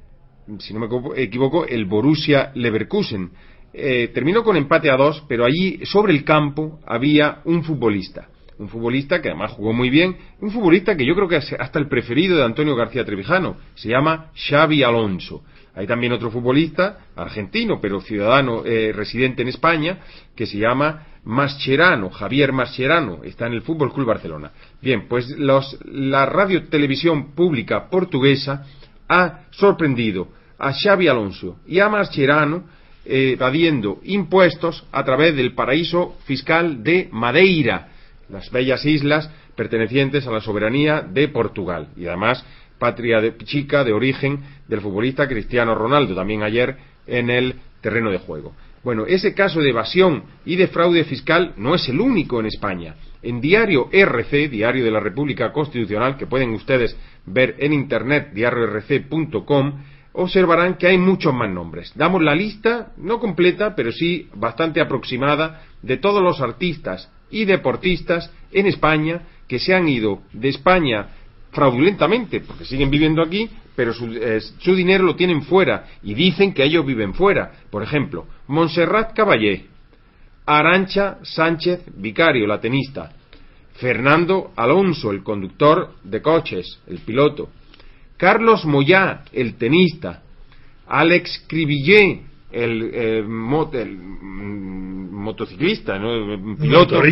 si no me equivoco, el Borussia Leverkusen. Eh, terminó con empate a dos, pero allí sobre el campo había un futbolista un futbolista que además jugó muy bien, un futbolista que yo creo que es hasta el preferido de Antonio García Trevijano, se llama Xavi Alonso. Hay también otro futbolista, argentino, pero ciudadano eh, residente en España, que se llama Mascherano, Javier Mascherano, está en el Fútbol Club Barcelona. Bien, pues los, la radio televisión pública portuguesa ha sorprendido a Xavi Alonso y a Mascherano evadiendo impuestos a través del paraíso fiscal de Madeira, las bellas islas pertenecientes a la soberanía de Portugal y además patria chica de origen del futbolista Cristiano Ronaldo, también ayer en el terreno de juego. Bueno, ese caso de evasión y de fraude fiscal no es el único en España. En Diario RC, Diario de la República Constitucional, que pueden ustedes ver en internet, diariorc.com, observarán que hay muchos más nombres. Damos la lista, no completa, pero sí bastante aproximada, de todos los artistas y deportistas en España que se han ido de España fraudulentamente, porque siguen viviendo aquí, pero su, dinero lo tienen fuera y dicen que ellos viven fuera. Por ejemplo, Montserrat Caballé, Arancha Sánchez Vicario, la tenista, Fernando Alonso, el conductor de coches, el piloto, Carlos Moyá, el tenista, Alex Cribillé, el, eh, mm, motociclista, piloto,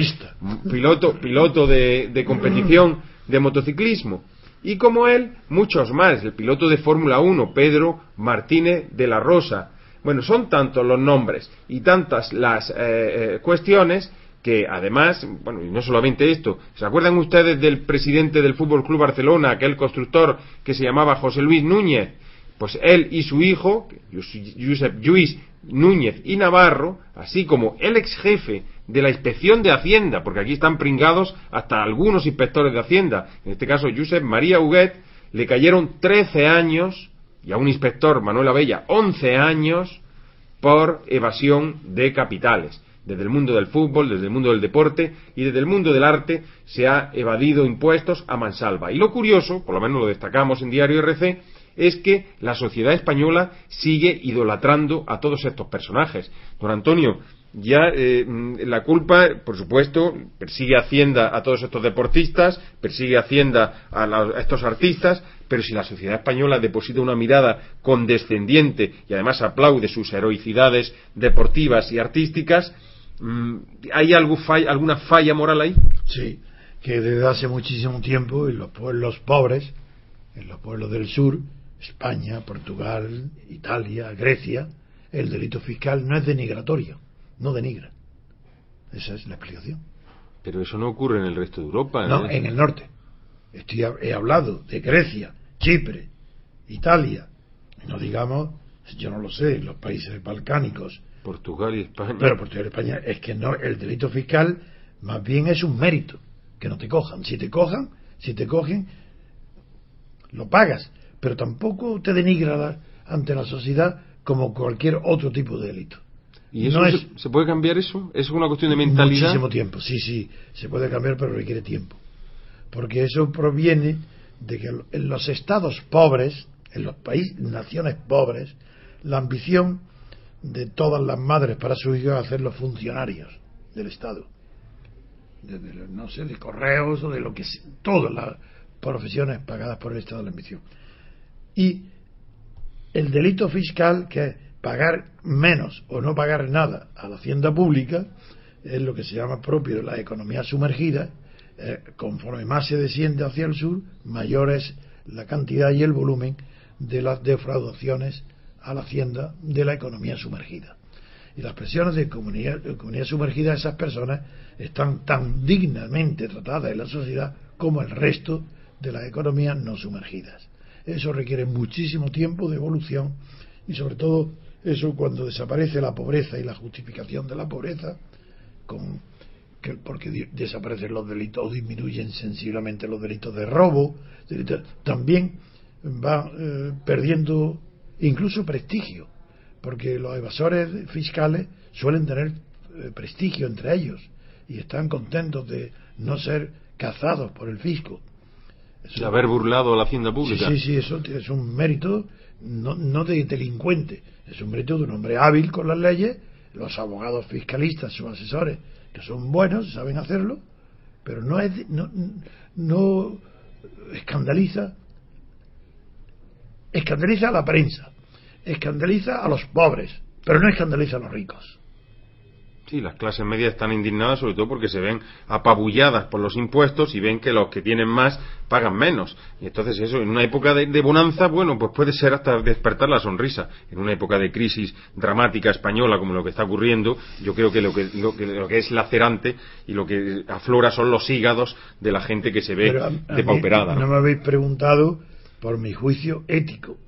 piloto, piloto de competición de motociclismo, y como él, muchos más, el piloto de Fórmula 1, Pedro Martínez de la Rosa. Bueno, son tantos los nombres y tantas las eh, eh, cuestiones que además, bueno, y no solamente esto, ¿se acuerdan ustedes del presidente del Fútbol Club Barcelona, aquel constructor que se llamaba José Luis Núñez? Pues él y su hijo, Josep Lluís Núñez y Navarro, así como el ex jefe de la inspección de Hacienda, porque aquí están pringados hasta algunos inspectores de Hacienda, en este caso Josep María Huguet, le cayeron 13 años, y a un inspector, Manuel Abella, 11 años, por evasión de capitales. Desde el mundo del fútbol, desde el mundo del deporte y desde el mundo del arte se ha evadido impuestos a mansalva. Y lo curioso, por lo menos lo destacamos en Diario RC, es que la sociedad española sigue idolatrando a todos estos personajes. Don Antonio, ya eh, la culpa, por supuesto, persigue Hacienda a todos estos deportistas, persigue Hacienda a, estos artistas, pero si la sociedad española deposita una mirada condescendiente y además aplaude sus heroicidades deportivas y artísticas, mm, ¿hay alguna falla moral ahí? Sí, que desde hace muchísimo tiempo en los pueblos pobres, en los pueblos del sur, España, Portugal, Italia, Grecia, el delito fiscal no es denigratorio no denigra. Esa es la explicación. Pero eso no ocurre en el resto de Europa. No, en el norte. Estoy, he hablado de Grecia, Chipre, Italia, no digamos, yo no lo sé, los países balcánicos. Portugal y España. Pero Portugal y España es que no, el delito fiscal más bien es un mérito, que no te cojan. Si te cojan, si te cogen, lo pagas, pero tampoco te denigra ante la sociedad como cualquier otro tipo de delito. ¿Y eso se, puede cambiar eso? ¿Es una cuestión de mentalidad? Muchísimo tiempo, sí, sí, se puede cambiar, pero requiere tiempo. Porque eso proviene de que en los estados pobres, en los países, naciones pobres, la ambición de todas las madres para sus hijos es hacerlos funcionarios del Estado. De, no sé, de correos o de lo que sea, todas las profesiones pagadas por el Estado, la ambición. Y el delito fiscal, que pagar menos o no pagar nada a la hacienda pública es lo que se llama propio de la economía sumergida. Eh, conforme más se desciende hacia el sur, mayor es la cantidad y el volumen de las defraudaciones a la hacienda de la economía sumergida. Y las presiones de economía, de economía sumergida, esas personas están tan dignamente tratadas en la sociedad como el resto de las economías no sumergidas. Eso requiere muchísimo tiempo de evolución y sobre todo eso cuando desaparece la pobreza y la justificación de la pobreza, con, que, porque desaparecen los delitos o disminuyen sensiblemente los delitos de robo, también va eh, perdiendo incluso prestigio, porque los evasores fiscales suelen tener eh, prestigio entre ellos y están contentos de no ser cazados por el fisco. De haber burlado a la hacienda pública. Sí, sí, eso es un mérito no, no de delincuente, es un mérito de un hombre hábil con las leyes, los abogados fiscalistas, sus asesores, que son buenos, saben hacerlo, pero no, es, no, no escandaliza, escandaliza a la prensa, escandaliza a los pobres, pero no escandaliza a los ricos. Sí, las clases medias están indignadas sobre todo porque se ven apabulladas por los impuestos y ven que los que tienen más pagan menos. Y entonces eso, en una época de, bonanza, bueno, pues puede ser hasta despertar la sonrisa. En una época de crisis dramática española como lo que está ocurriendo, yo creo que lo que, lo que, es lacerante y lo que aflora son los hígados de la gente que se ve depauperada. ¿no? me habéis preguntado por mi juicio ético,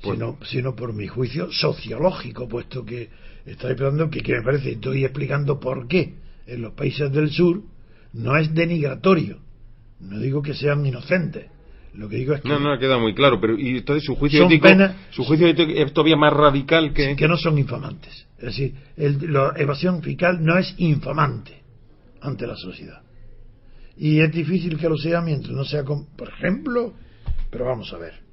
pues sino, sino por mi juicio sociológico, puesto que Estoy explicando que, que me parece, estoy explicando por qué en los países del sur no es denigratorio. No digo que sean inocentes. Lo que digo es que. No, no ha quedado muy claro, pero y entonces su juicio ético. su juicio ético es todavía más radical que. que no son infamantes. Es decir, la evasión fiscal no es infamante ante la sociedad. Y es difícil que lo sea mientras no sea, con, por ejemplo, pero vamos a ver.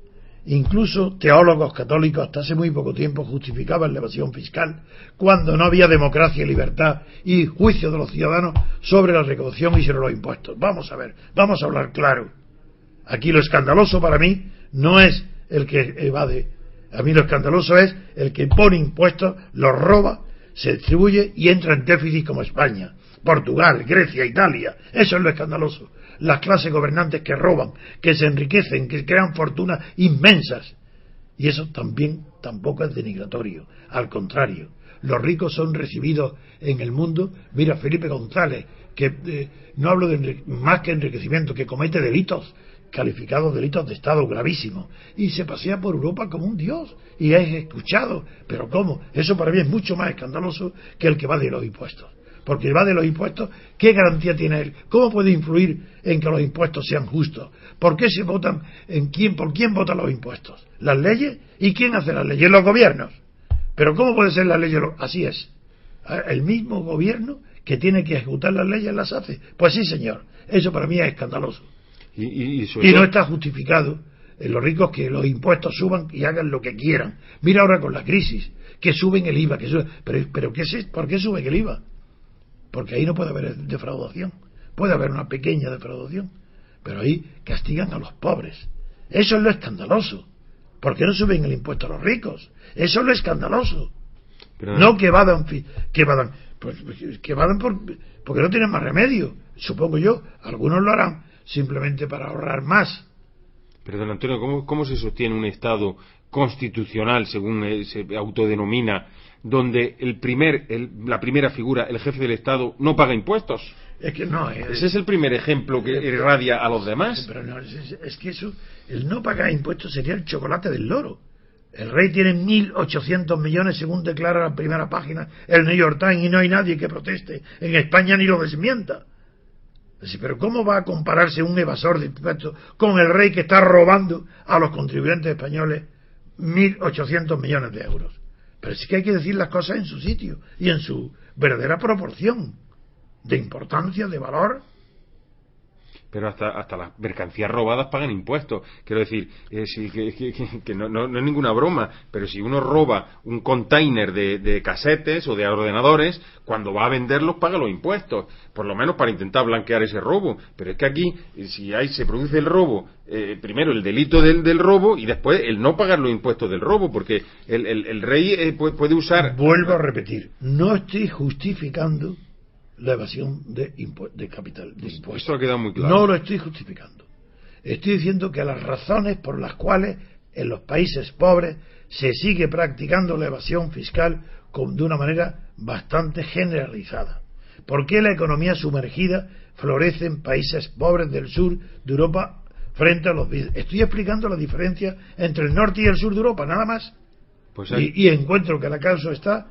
Incluso teólogos católicos hasta hace muy poco tiempo justificaban la evasión fiscal cuando no había democracia y libertad y juicio de los ciudadanos sobre la recaudación y sobre los impuestos. Vamos a ver, vamos a hablar claro. Aquí lo escandaloso para mí no es el que evade, a mí lo escandaloso es el que pone impuestos, los roba, se distribuye y entra en déficit como España, Portugal, Grecia, Italia. Eso es lo escandaloso las clases gobernantes que roban, que se enriquecen, que crean fortunas inmensas. Y eso también tampoco es denigratorio. Al contrario, los ricos son recibidos en el mundo. Mira, Felipe González, que eh, no hablo de más que enriquecimiento, que comete delitos calificados delitos de Estado gravísimos y se pasea por Europa como un dios y es escuchado. Pero ¿cómo? Eso para mí es mucho más escandaloso que el que va de los impuestos porque va de los impuestos, ¿qué garantía tiene él? ¿Cómo puede influir en que los impuestos sean justos? ¿Por qué se votan? ¿En quién, ¿Por quién votan los impuestos? ¿Las leyes? ¿Y quién hace las leyes? Los gobiernos. Pero ¿cómo puede ser las leyes? Así es. El mismo gobierno que tiene que ejecutar las leyes las hace. Pues sí, señor. Eso para mí es escandaloso. Y, no está justificado en los ricos que los impuestos suban y hagan lo que quieran. Mira ahora con la crisis, que suben el IVA, que pero, pero ¿qué es, ¿por qué suben el IVA? Porque ahí no puede haber defraudación. Puede haber una pequeña defraudación, pero ahí castigan a los pobres. Eso es lo escandaloso. ¿Por qué no suben el impuesto a los ricos? Eso es lo escandaloso. no que vadan, que vadan, pues, que vadan por, porque no tienen más remedio. Supongo yo, algunos lo harán simplemente para ahorrar más. Pero, don Antonio, ¿cómo, cómo se sostiene un Estado constitucional, según se autodenomina, donde el primer, la primera figura, el jefe del Estado, no paga impuestos. Es que no. Ese es el primer ejemplo que irradia a los demás. Pero no, es, que eso, el no pagar impuestos sería el chocolate del loro. El rey tiene 1.800 millones, según declara la primera página el New York Times, y no hay nadie que proteste. En España ni lo desmienta. Pero ¿cómo va a compararse un evasor de impuestos con el rey que está robando a los contribuyentes españoles 1.800 millones de euros? Pero sí que hay que decir las cosas en su sitio y en su verdadera proporción de importancia, de valor pero hasta, hasta las mercancías robadas pagan impuestos. Quiero decir, eh, que, no, no, es ninguna broma, pero si uno roba un container de, de, casetes o de ordenadores, cuando va a venderlos paga los impuestos, por lo menos para intentar blanquear ese robo. Pero es que aquí, eh, si hay, se produce el robo, eh, primero el delito del, del, robo y después el no pagar los impuestos del robo, porque el, el, rey puede usar. Vuelvo a repetir, no estoy justificando la evasión de, de capital, de impuestos. ha quedado muy claro. No lo estoy justificando. Estoy diciendo que las razones por las cuales en los países pobres se sigue practicando la evasión fiscal de una manera bastante generalizada. ¿Por qué la economía sumergida florece en países pobres del sur de Europa frente a los... Estoy explicando la diferencia entre el norte y el sur de Europa, nada más. Pues y, y encuentro que la causa está,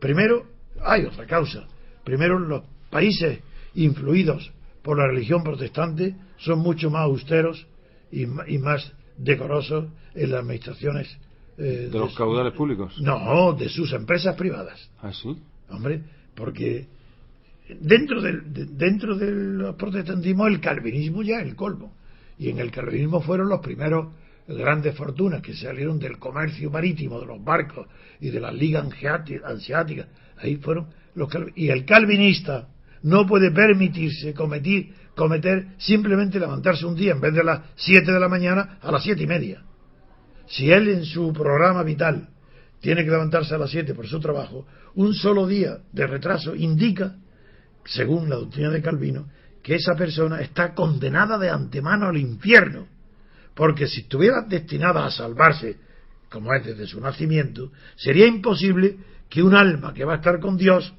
primero, hay otra causa. Primero, los países influidos por la religión protestante son mucho más austeros y, más decorosos en las administraciones. Eh, ¿De, los caudales públicos? No, de sus empresas privadas. ¿Ah, sí? Hombre, porque dentro del, dentro del protestantismo el calvinismo ya es el colmo. Y en el calvinismo fueron los primeros grandes fortunas que salieron del comercio marítimo, de los barcos y de las ligas ansiáticas. Ahí fueron los Y el calvinista no puede permitirse cometer, cometer simplemente levantarse un día en vez de las 7 de la mañana a las siete y media. Si él en su programa vital tiene que levantarse a las 7 por su trabajo, un solo día de retraso indica, según la doctrina de Calvino, que esa persona está condenada de antemano al infierno. Porque si estuviera destinada a salvarse, como es desde su nacimiento, sería imposible que un alma que va a estar con Dios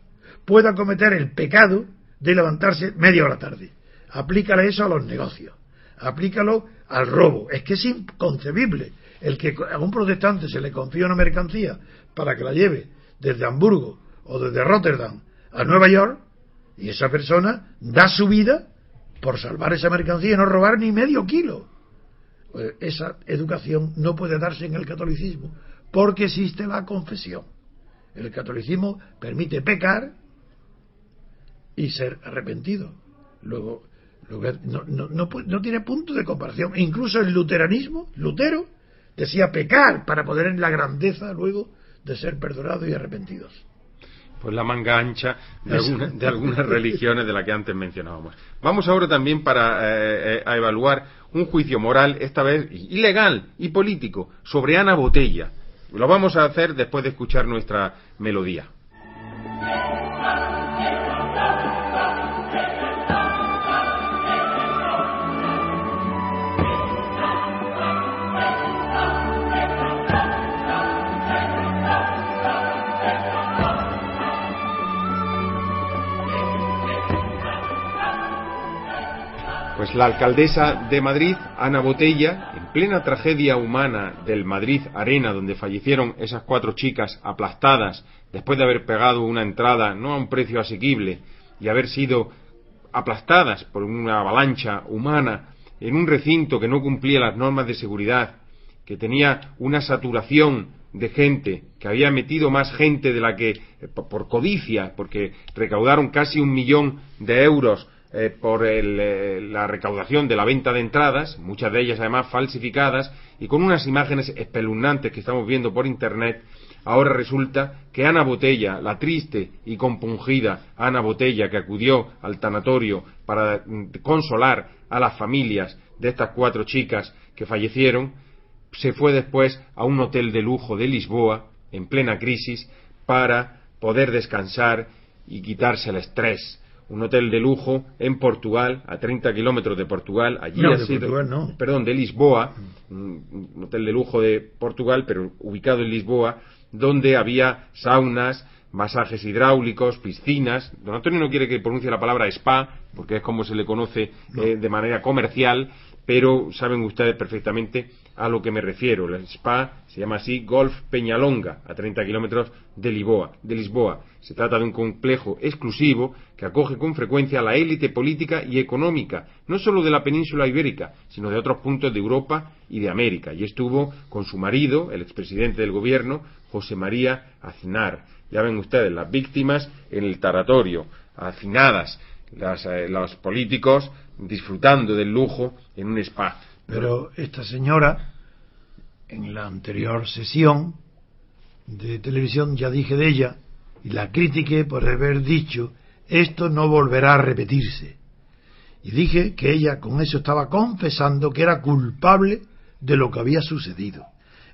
pueda cometer el pecado de levantarse media hora tarde. Aplícale eso a los negocios, aplícalo al robo. Es que es inconcebible el que a un protestante se le confía una mercancía para que la lleve desde Hamburgo o desde Rotterdam a Nueva York y esa persona da su vida por salvar esa mercancía y no robar ni medio kilo. Pues esa educación no puede darse en el catolicismo porque existe la confesión. El catolicismo permite pecar y ser arrepentido. Luego, no, no, no, tiene punto de comparación. E incluso el luteranismo, Lutero, decía pecar para poder en la grandeza luego de ser perdonados y arrepentidos. Pues la manga ancha de, algunas religiones de las que antes mencionábamos. Vamos ahora también para eh, eh, a evaluar un juicio moral, esta vez ilegal y político, sobre Ana Botella. Lo vamos a hacer después de escuchar nuestra melodía. La alcaldesa de Madrid, Ana Botella, en plena tragedia humana del Madrid Arena, donde fallecieron esas cuatro chicas aplastadas después de haber pegado una entrada no a un precio asequible y haber sido aplastadas por una avalancha humana en un recinto que no cumplía las normas de seguridad, que tenía una saturación de gente, que había metido más gente de la que, por codicia, porque recaudaron casi un millón de euros eh, por eh, la recaudación de la venta de entradas, muchas de ellas además falsificadas, y con unas imágenes espeluznantes que estamos viendo por Internet, ahora resulta que Ana Botella, la triste y compungida Ana Botella que acudió al tanatorio para mm, consolar a las familias de estas cuatro chicas que fallecieron, se fue después a un hotel de lujo de Lisboa, en plena crisis, para poder descansar y quitarse el estrés un hotel de lujo en Portugal, a 30 kilómetros de Portugal. Allí no, de Portugal, no. Perdón, de Lisboa, un hotel de lujo de Portugal, pero ubicado en Lisboa, donde había saunas, masajes hidráulicos, piscinas. Don Antonio no quiere que pronuncie la palabra spa, porque es como se le conoce eh, de manera comercial, pero saben ustedes perfectamente a lo que me refiero. El spa se llama así Golf Peñalonga, a 30 kilómetros de Lisboa. Se trata de un complejo exclusivo que acoge con frecuencia a la élite política y económica, no solo de la península ibérica, sino de otros puntos de Europa y de América. Y estuvo con su marido, el expresidente del gobierno, José María Aznar. Ya ven ustedes las víctimas en el taratorio, hacinadas, eh, los políticos disfrutando del lujo en un spa. Pero esta señora, en la anterior sesión de televisión ya dije de ella y la critiqué por haber dicho esto no volverá a repetirse. Y dije que ella con eso estaba confesando que era culpable de lo que había sucedido.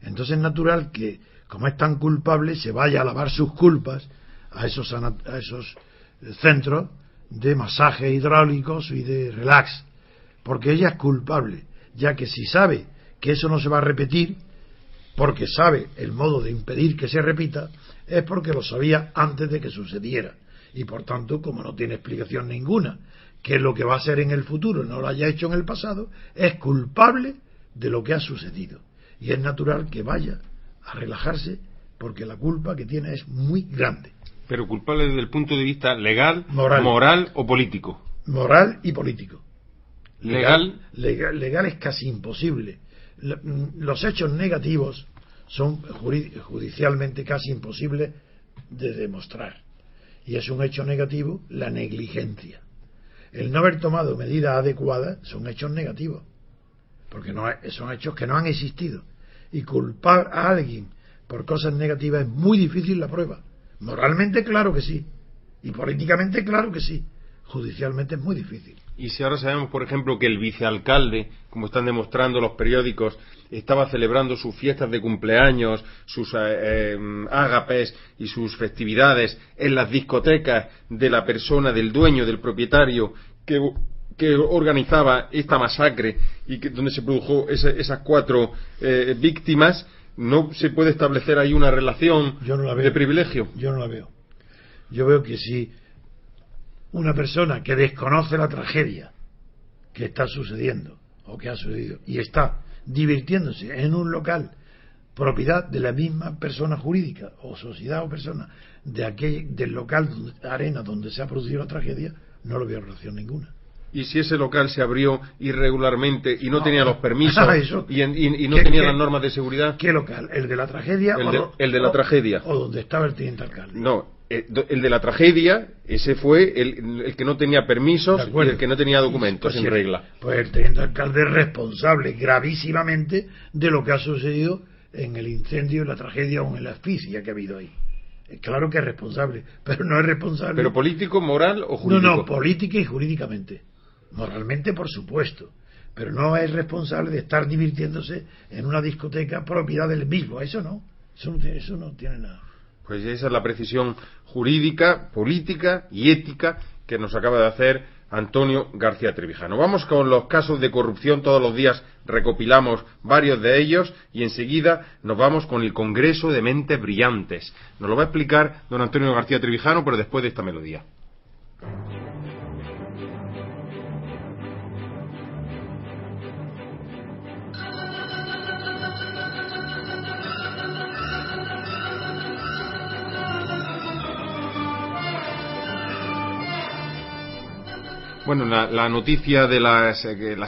Entonces es natural que, como es tan culpable, se vaya a lavar sus culpas a esos, a esos centros de masajes hidráulicos y de relax, porque ella es culpable, ya que si sabe que eso no se va a repetir, porque sabe el modo de impedir que se repita, es porque lo sabía antes de que sucediera. Y por tanto, como no tiene explicación ninguna que lo que va a ser en el futuro no lo haya hecho en el pasado, es culpable de lo que ha sucedido. Y es natural que vaya a relajarse porque la culpa que tiene es muy grande pero culpable desde el punto de vista legal, moral, o político. Moral y político. Legal. Legal, es casi imposible. Los hechos negativos son judicialmente casi imposibles de demostrar. Y es un hecho negativo la negligencia. El no haber tomado medidas adecuadas son hechos negativos, porque no, son hechos que no han existido. Y culpar a alguien por cosas negativas es muy difícil la prueba. Moralmente, claro que sí. Y políticamente, claro que sí. judicialmente es muy difícil. Y si ahora sabemos, por ejemplo, que el vicealcalde, como están demostrando los periódicos, estaba celebrando sus fiestas de cumpleaños, sus eh, em, ágapes y sus festividades en las discotecas de la persona, del dueño, del propietario, que, organizaba esta masacre y que, donde se produjo esas cuatro eh, víctimas, no se puede establecer ahí una relación de privilegio. Yo no la veo. Yo veo que si una persona que desconoce la tragedia que está sucediendo o que ha sucedido y está divirtiéndose en un local propiedad de la misma persona jurídica o sociedad o persona de aquel del local arena donde se ha producido la tragedia no lo veo relación ninguna. Y si ese local se abrió irregularmente y no, tenía los permisos y, no tenía las normas de seguridad ¿qué local? ¿el de la tragedia? el de, el de la tragedia. o donde estaba el teniente alcalde. No el de la tragedia, ese fue el, que no tenía permisos y el que no tenía documentos pues en regla. Pues el teniente alcalde es responsable gravísimamente de lo que ha sucedido en el incendio, en la tragedia o en la asfixia que ha habido ahí. Claro que es responsable, pero no es responsable. ¿Pero político, moral o jurídico? No, no, política y jurídicamente. Moralmente, por supuesto. Pero no es responsable de estar divirtiéndose en una discoteca propiedad del mismo. Eso no. Eso no, eso no tiene nada. Pues esa es la precisión jurídica, política y ética que nos acaba de hacer Antonio García Trevijano. Vamos con los casos de corrupción. Todos los días recopilamos varios de ellos y enseguida nos vamos con el Congreso de Mentes Brillantes. Nos lo va a explicar don Antonio García Trevijano, pero después de esta melodía. Bueno, la, noticia de la,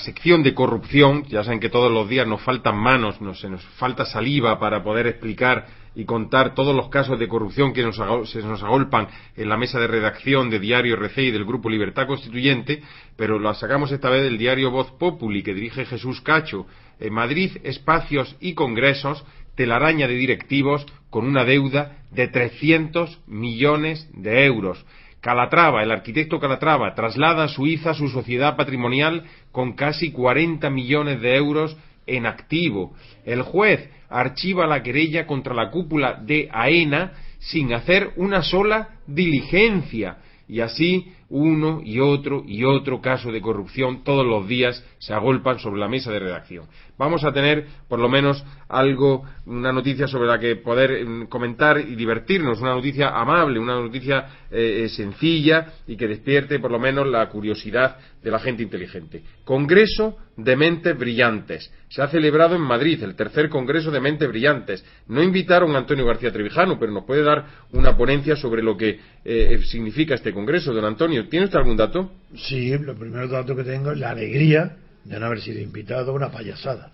sección de corrupción, ya saben que todos los días nos faltan manos, nos, falta saliva para poder explicar y contar todos los casos de corrupción que nos, se nos agolpan en la mesa de redacción de Diario RC y del Grupo Libertad Constituyente, pero la sacamos esta vez del diario Voz Populi que dirige Jesús Cacho. En Madrid, espacios y congresos, telaraña de directivos con una deuda de 300 millones de euros. Calatrava, el arquitecto Calatrava, traslada a Suiza su sociedad patrimonial con casi 40 millones de euros en activo. El juez archiva la querella contra la cúpula de AENA sin hacer una sola diligencia. Y así uno y otro y otro caso de corrupción todos los días se agolpan sobre la mesa de redacción vamos a tener por lo menos algo, una noticia sobre la que poder mm, comentar y divertirnos, una noticia amable, una noticia eh, eh, sencilla y que despierte por lo menos la curiosidad de la gente inteligente. Congreso de Mentes Brillantes. Se ha celebrado en Madrid el tercer Congreso de Mentes Brillantes. No invitaron a Antonio García Trevijano, pero nos puede dar una ponencia sobre lo que eh, significa este Congreso. Don Antonio, ¿tiene usted algún dato? Sí, lo primero dato que tengo es la alegría de no haber sido invitado a una payasada.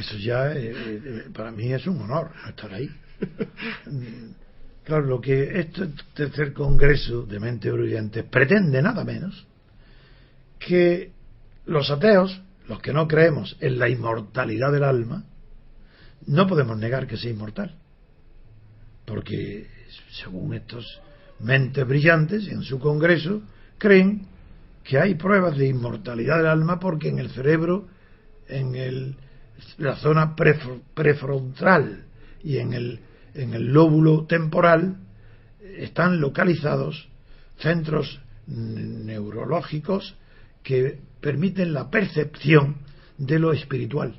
Eso ya, eh, eh, para mí es un honor estar ahí. Claro, lo que este tercer congreso de mente brillante pretende nada menos que los ateos, los que no creemos en la inmortalidad del alma, no podemos negar que sea inmortal. Porque, según estos mentes brillantes en su congreso, creen que hay pruebas de inmortalidad del alma porque en el cerebro, en el, la zona prefrontal y en el, en el lóbulo temporal están localizados centros neurológicos que permiten la percepción de lo espiritual.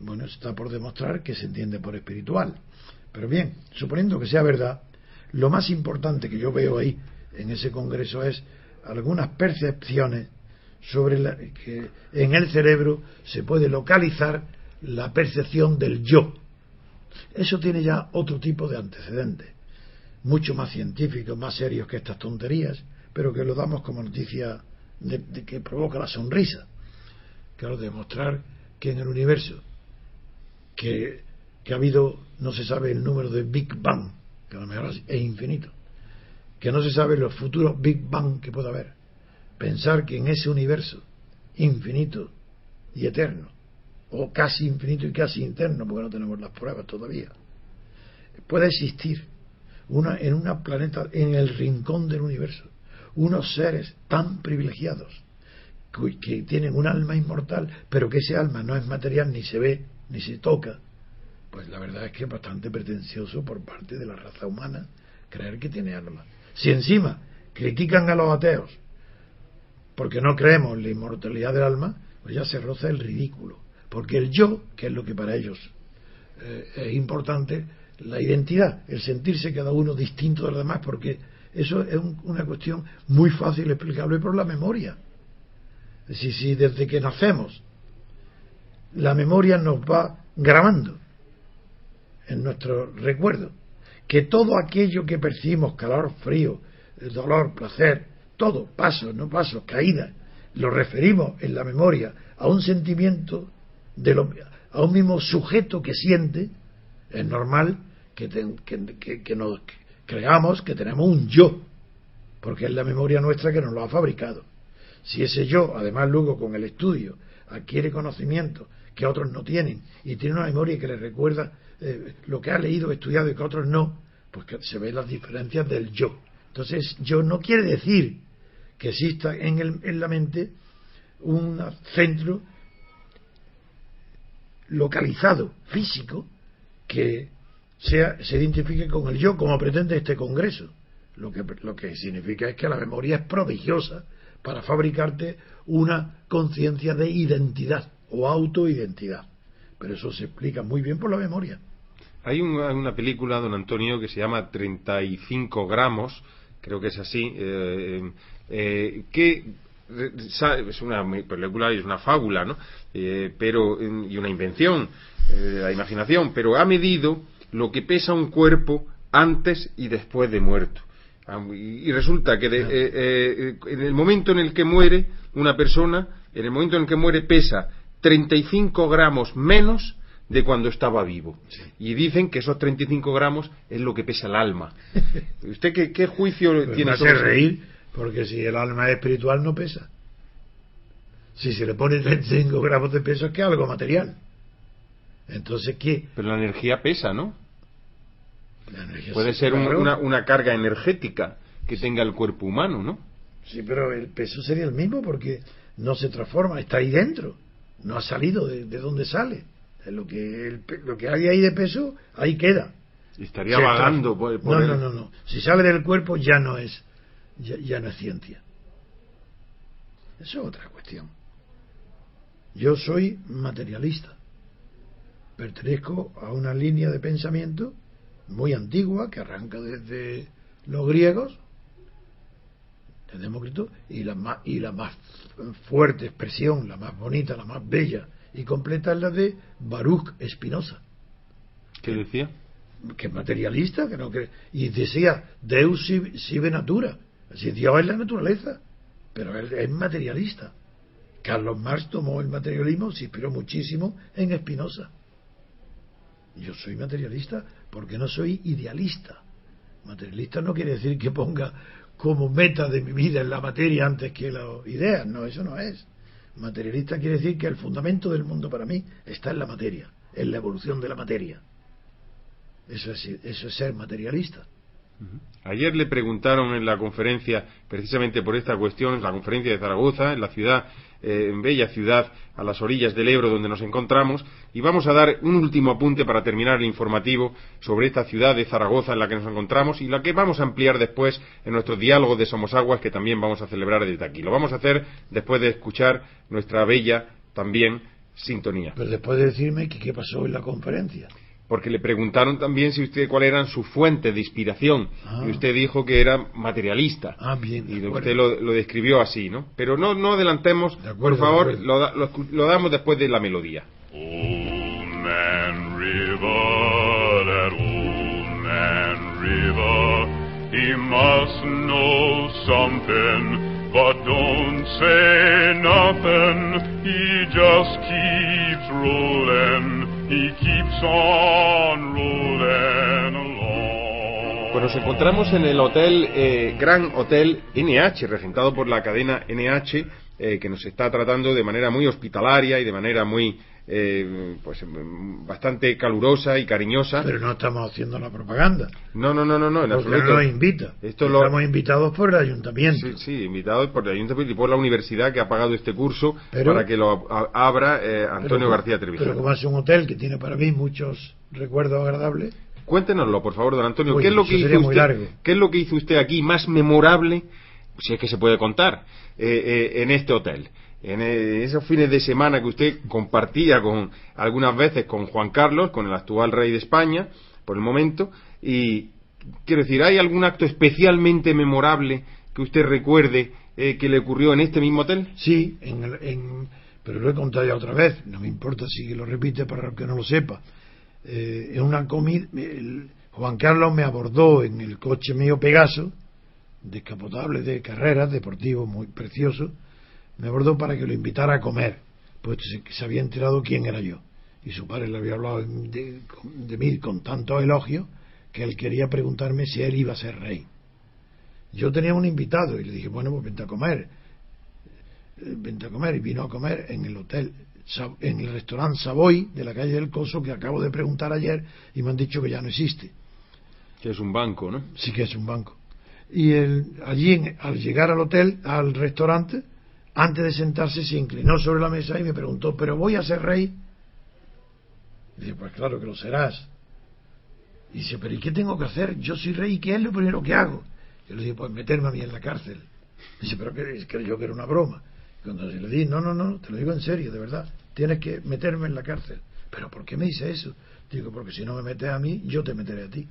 Bueno, está por demostrar que se entiende por espiritual. Pero bien, suponiendo que sea verdad, lo más importante que yo veo ahí en ese congreso es algunas percepciones sobre la, que en el cerebro se puede localizar la percepción del yo. Eso tiene ya otro tipo de antecedentes, mucho más científicos, más serios que estas tonterías, pero que lo damos como noticia de, que provoca la sonrisa. Claro, demostrar que en el universo, que, que ha habido, no se sabe el número de Big Bang, que a lo mejor es infinito, que no se sabe los futuros Big Bang que pueda haber. Pensar que en ese universo infinito y eterno, o casi infinito y casi interno, porque no tenemos las pruebas todavía, puede existir una, en una planeta, en el rincón del universo, unos seres tan privilegiados que tienen un alma inmortal, pero que ese alma no es material, ni se ve, ni se toca, pues la verdad es que es bastante pretencioso por parte de la raza humana creer que tiene alma. Si encima critican a los ateos porque no creemos en la inmortalidad del alma, pues ya se roza el ridículo. Porque el yo, que es lo que para ellos eh, es importante, la identidad, el sentirse cada uno distinto de los demás, porque eso es una cuestión muy fácil explicable por la memoria. Decir, si desde que nacemos la memoria nos va grabando en nuestro recuerdo, que todo aquello que percibimos, calor, frío, dolor, placer, todo, pasos, no pasos, caídas, lo referimos en la memoria a un sentimiento, de lo, a un mismo sujeto que siente, es normal que, que, que, nos creamos que tenemos un yo, porque es la memoria nuestra que nos lo ha fabricado. Si ese yo, además luego con el estudio, adquiere conocimiento que otros no tienen y tiene una memoria que le recuerda eh, lo que ha leído, estudiado y que otros no, pues que se ven las diferencias del yo. Entonces, yo no quiere decir que exista en, el, en la mente un centro localizado, físico, que sea, se identifique con el yo, como pretende este Congreso. Lo que, lo que significa es que la memoria es prodigiosa para fabricarte una conciencia de identidad o autoidentidad. Pero eso se explica muy bien por la memoria. Hay una, película, don Antonio, que se llama 35 gramos, creo que es así, eh, eh, que es una película y es una fábula, ¿no? Eh, pero, y una invención de la imaginación, pero ha medido lo que pesa un cuerpo antes y después de muerto. Y resulta que en el momento en el que muere una persona, en el momento en el que muere pesa 35 gramos menos de cuando estaba vivo. Y dicen que esos 35 gramos es lo que pesa el alma. ¿Usted qué, juicio pues tiene sobre reír, porque si el alma es espiritual no pesa. Si se le pone 35 gramos de peso es que es algo material. Entonces, ¿qué? Pero la energía pesa, ¿no? Puede ser una, una carga energética que tenga el cuerpo humano, ¿no? Sí, pero el peso sería el mismo porque no se transforma, está ahí dentro no ha salido de, de dónde sale. Lo que, lo que hay ahí de peso, ahí queda. estaría vagando por, no, no, no, no. Si sale del cuerpo ya no es, ya, no es ciencia. Eso es otra cuestión. Yo soy materialista. Pertenezco a una línea de pensamiento muy antigua que arranca desde los griegos Demócrito y la más y la más fuerte expresión, la más bonita, la más bella y completa es la de Baruch Espinosa. ¿Qué decía? Que es materialista, que no cree. Y decía Deus sive natura. Así Dios es la naturaleza, pero él es materialista. Carlos Marx tomó el materialismo, se inspiró muchísimo en Espinosa. Yo soy materialista porque no soy idealista. Materialista no quiere decir que ponga como meta de mi vida en la materia antes que la idea. No, eso no es. Materialista quiere decir que el fundamento del mundo para mí está en la materia, en la evolución de la materia. Eso es, eso es ser materialista. Ayer le preguntaron en la conferencia, precisamente por esta cuestión, en la conferencia de Zaragoza, en la ciudad, eh, en bella ciudad, a las orillas del Ebro donde nos encontramos, y vamos a dar un último apunte para terminar el informativo sobre esta ciudad de Zaragoza en la que nos encontramos y la que vamos a ampliar después en nuestro diálogo de Somos Aguas que también vamos a celebrar desde aquí. Lo vamos a hacer después de escuchar nuestra bella también sintonía. Pero después de decirme qué pasó en la conferencia porque le preguntaron también si usted cuáles eran sus fuentes de inspiración. Ah. y usted dijo que era materialista. Ah, bien, y usted lo, describió así no pero no no adelantemos por favor lo, lo, damos después de la melodía. Old man river, that old man river, he must know something, but don't say nothing, he just keeps rolling. Pues nos encontramos en el hotel, eh, Gran Hotel NH, regentado por la cadena NH, eh, que nos está tratando de manera muy hospitalaria y de manera muy eh, pues bastante calurosa y cariñosa. Pero no estamos haciendo la propaganda. No, no, no, no, no en absoluto. no nos invita. Esto estamos invitados por el ayuntamiento. Sí, sí, invitados por el ayuntamiento y por la universidad que ha pagado este curso para que lo abra eh, Antonio García Trevijano. Pero como es un hotel que tiene para mí muchos recuerdos agradables. Cuéntenoslo, por favor, don Antonio. ¿Qué es lo que hizo usted? ¿Qué es lo que hizo usted aquí más memorable? si es que se puede contar, eh, eh, en este hotel. En eh, esos fines de semana que usted compartía con algunas veces con Juan Carlos, con el actual rey de España, por el momento, y quiero decir, ¿hay algún acto especialmente memorable que usted recuerde que le ocurrió en este mismo hotel? Sí, pero lo he contado ya otra vez, no me importa si lo repite para que no lo sepa. en una comida, Juan Carlos me abordó en el coche mío Pegaso, descapotable de carreras, deportivo muy precioso, me abordó para que lo invitara a comer, pues se había enterado quién era yo. Y su padre le había hablado de, mí con tanto elogio que él quería preguntarme si él iba a ser rey. Yo tenía un invitado y le dije, bueno, pues vente a comer. Eh, vente a comer y vino a comer en el hotel, en el restaurante Savoy de la calle del Coso que acabo de preguntar ayer y me han dicho que ya no existe. Que es un banco, ¿no? Sí que es un banco y allí al llegar al hotel, al restaurante, antes de sentarse se inclinó sobre la mesa y me preguntó, ¿pero voy a ser rey? Y dije, pues claro que lo serás. Y dice, ¿pero y qué tengo que hacer? Yo soy rey, ¿qué es lo primero que hago? Yo le dije, pues meterme a mí en la cárcel. Dice, ¿pero qué? Creyó que era una broma. Y cuando le dije, no, no, no, te lo digo en serio, de verdad, tienes que meterme en la cárcel. ¿Pero por qué me dice eso? Digo, porque si no me metes a mí, yo te meteré a ti.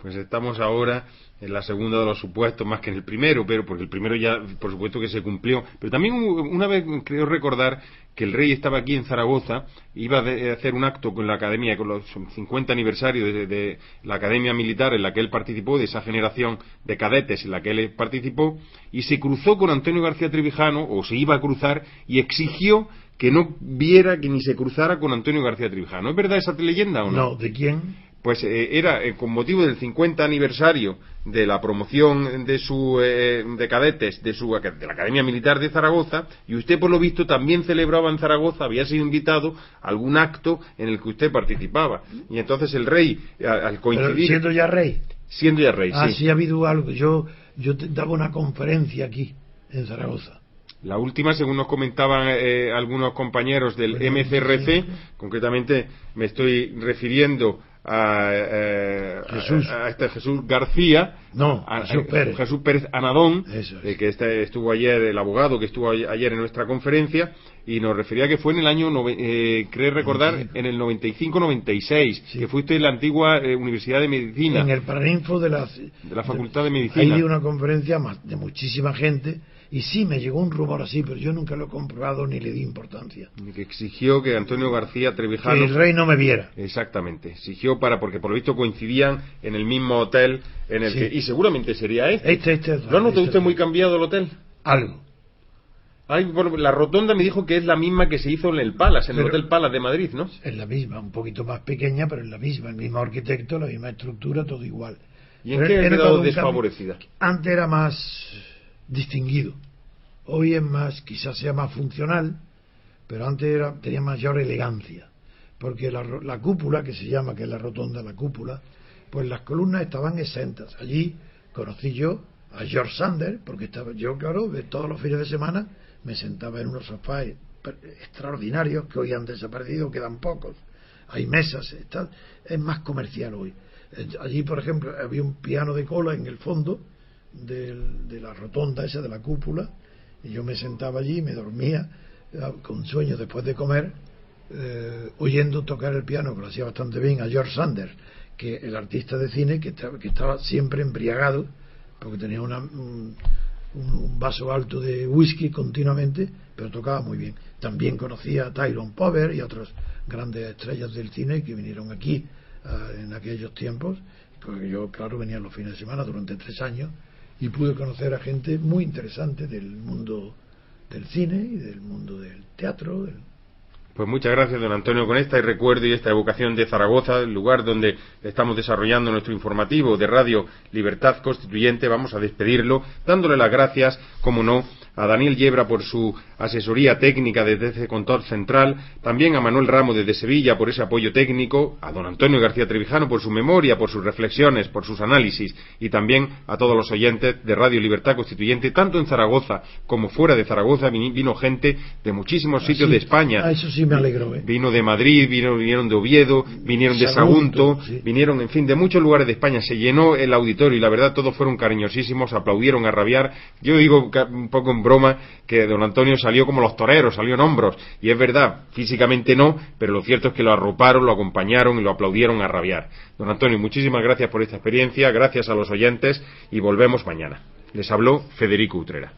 Pues estamos ahora en la segunda de los supuestos más que en el primero, pero porque el primero ya, por supuesto que se cumplió. Pero también una vez creo recordar que el rey estaba aquí en Zaragoza, iba a hacer un acto con la academia, con los 50 aniversarios de, de, la academia militar en la que él participó, de esa generación de cadetes en la que él participó, y se cruzó con Antonio García Trevijano, o se iba a cruzar, y exigió que no viera que ni se cruzara con Antonio García Trevijano. ¿Es verdad esa leyenda o no? No, ¿de quién? Pues eh, era eh, con motivo del 50 aniversario de la promoción de su eh, de cadetes de su de la Academia Militar de Zaragoza y usted por lo visto también celebraba en Zaragoza había sido invitado a algún acto en el que usted participaba. Y entonces el rey al coincidir siendo ya rey. Siendo ya rey ah, sí. ha habido algo. Yo yo daba una conferencia aquí en Zaragoza. La última, según nos comentaban algunos compañeros del MCRC, concretamente me estoy refiriendo a, eh, Jesús. A, este Jesús García, no, Jesús, Pérez. Jesús Pérez Anadón, eh, que este, estuvo ayer, el abogado que estuvo ayer en nuestra conferencia, y nos refería que fue en el año, eh, creo recordar, en el 95-96, que fuiste en la antigua Universidad de Medicina. En el Paraninfo de la, de la Facultad de Medicina. Hay una conferencia de muchísima gente y sí, me llegó un rumor así, pero yo nunca lo he comprobado ni le di importancia. Que exigió que Antonio García Trevijano... Que el rey no me viera. Exactamente. Exigió para, porque por lo visto coincidían en el mismo hotel en el que... Y seguramente sería este. Este, este. ¿Lo ha notado usted muy cambiado el hotel? Algo. la rotonda me dijo que es la misma que se hizo en el Palace, en el Hotel Palace de Madrid, ¿no? Es la misma, un poquito más pequeña, pero es la misma, el mismo arquitecto, la misma estructura, todo igual. ¿Y en qué ha quedado desfavorecida? Antes era más distinguido. Hoy es más, quizás sea más funcional, pero antes era, tenía mayor elegancia, porque la, la, cúpula, que se llama, que es la rotonda, la cúpula, pues las columnas estaban exentas. Allí conocí yo a George Sanders, porque estaba yo, claro, de todos los fines de semana me sentaba en unos sofás extraordinarios que hoy han desaparecido, quedan pocos. Hay mesas, está, es más comercial hoy. Eh, allí, por ejemplo, había un piano de cola en el fondo de la rotonda esa de la cúpula y yo me sentaba allí y me dormía eh, con sueño después de comer, eh, oyendo tocar el piano, que lo hacía bastante bien, a George Sanders, que el artista de cine que estaba, que estaba siempre embriagado, porque tenía una, un, vaso alto de whisky continuamente, pero tocaba muy bien. También conocía a Tyrone Power y otras grandes estrellas del cine que vinieron aquí eh, en aquellos tiempos, porque yo, claro, venía los fines de semana durante tres años y pude conocer a gente muy interesante del mundo del cine y del mundo del teatro. Pues muchas gracias, don Antonio, con esta recuerdo y esta evocación de Zaragoza, el lugar donde estamos desarrollando nuestro informativo de Radio Libertad Constituyente. Vamos a despedirlo dándole las gracias, como no, a Daniel Yebra por su asesoría técnica desde ese control central, también a Manuel Ramos desde Sevilla por ese apoyo técnico, a don Antonio García Trevijano por su memoria, por sus reflexiones, por sus análisis y también a todos los oyentes de Radio Libertad Constituyente, tanto en Zaragoza como fuera de Zaragoza vino gente de muchísimos sitios de España. Ah, eso sí me alegró. ¿eh? Vino de Madrid, vino, vinieron de Oviedo, vinieron de Sagunto, vinieron, en fin, de muchos lugares de España. Se llenó el auditorio y la verdad todos fueron cariñosísimos, aplaudieron a rabiar. Yo digo un poco broma que don Antonio salió como los toreros, salió en hombros. Y es verdad, físicamente no, pero lo cierto es que lo arroparon, lo acompañaron y lo aplaudieron a rabiar. Don Antonio, muchísimas gracias por esta experiencia, gracias a los oyentes y volvemos mañana. Les habló Federico Utrera.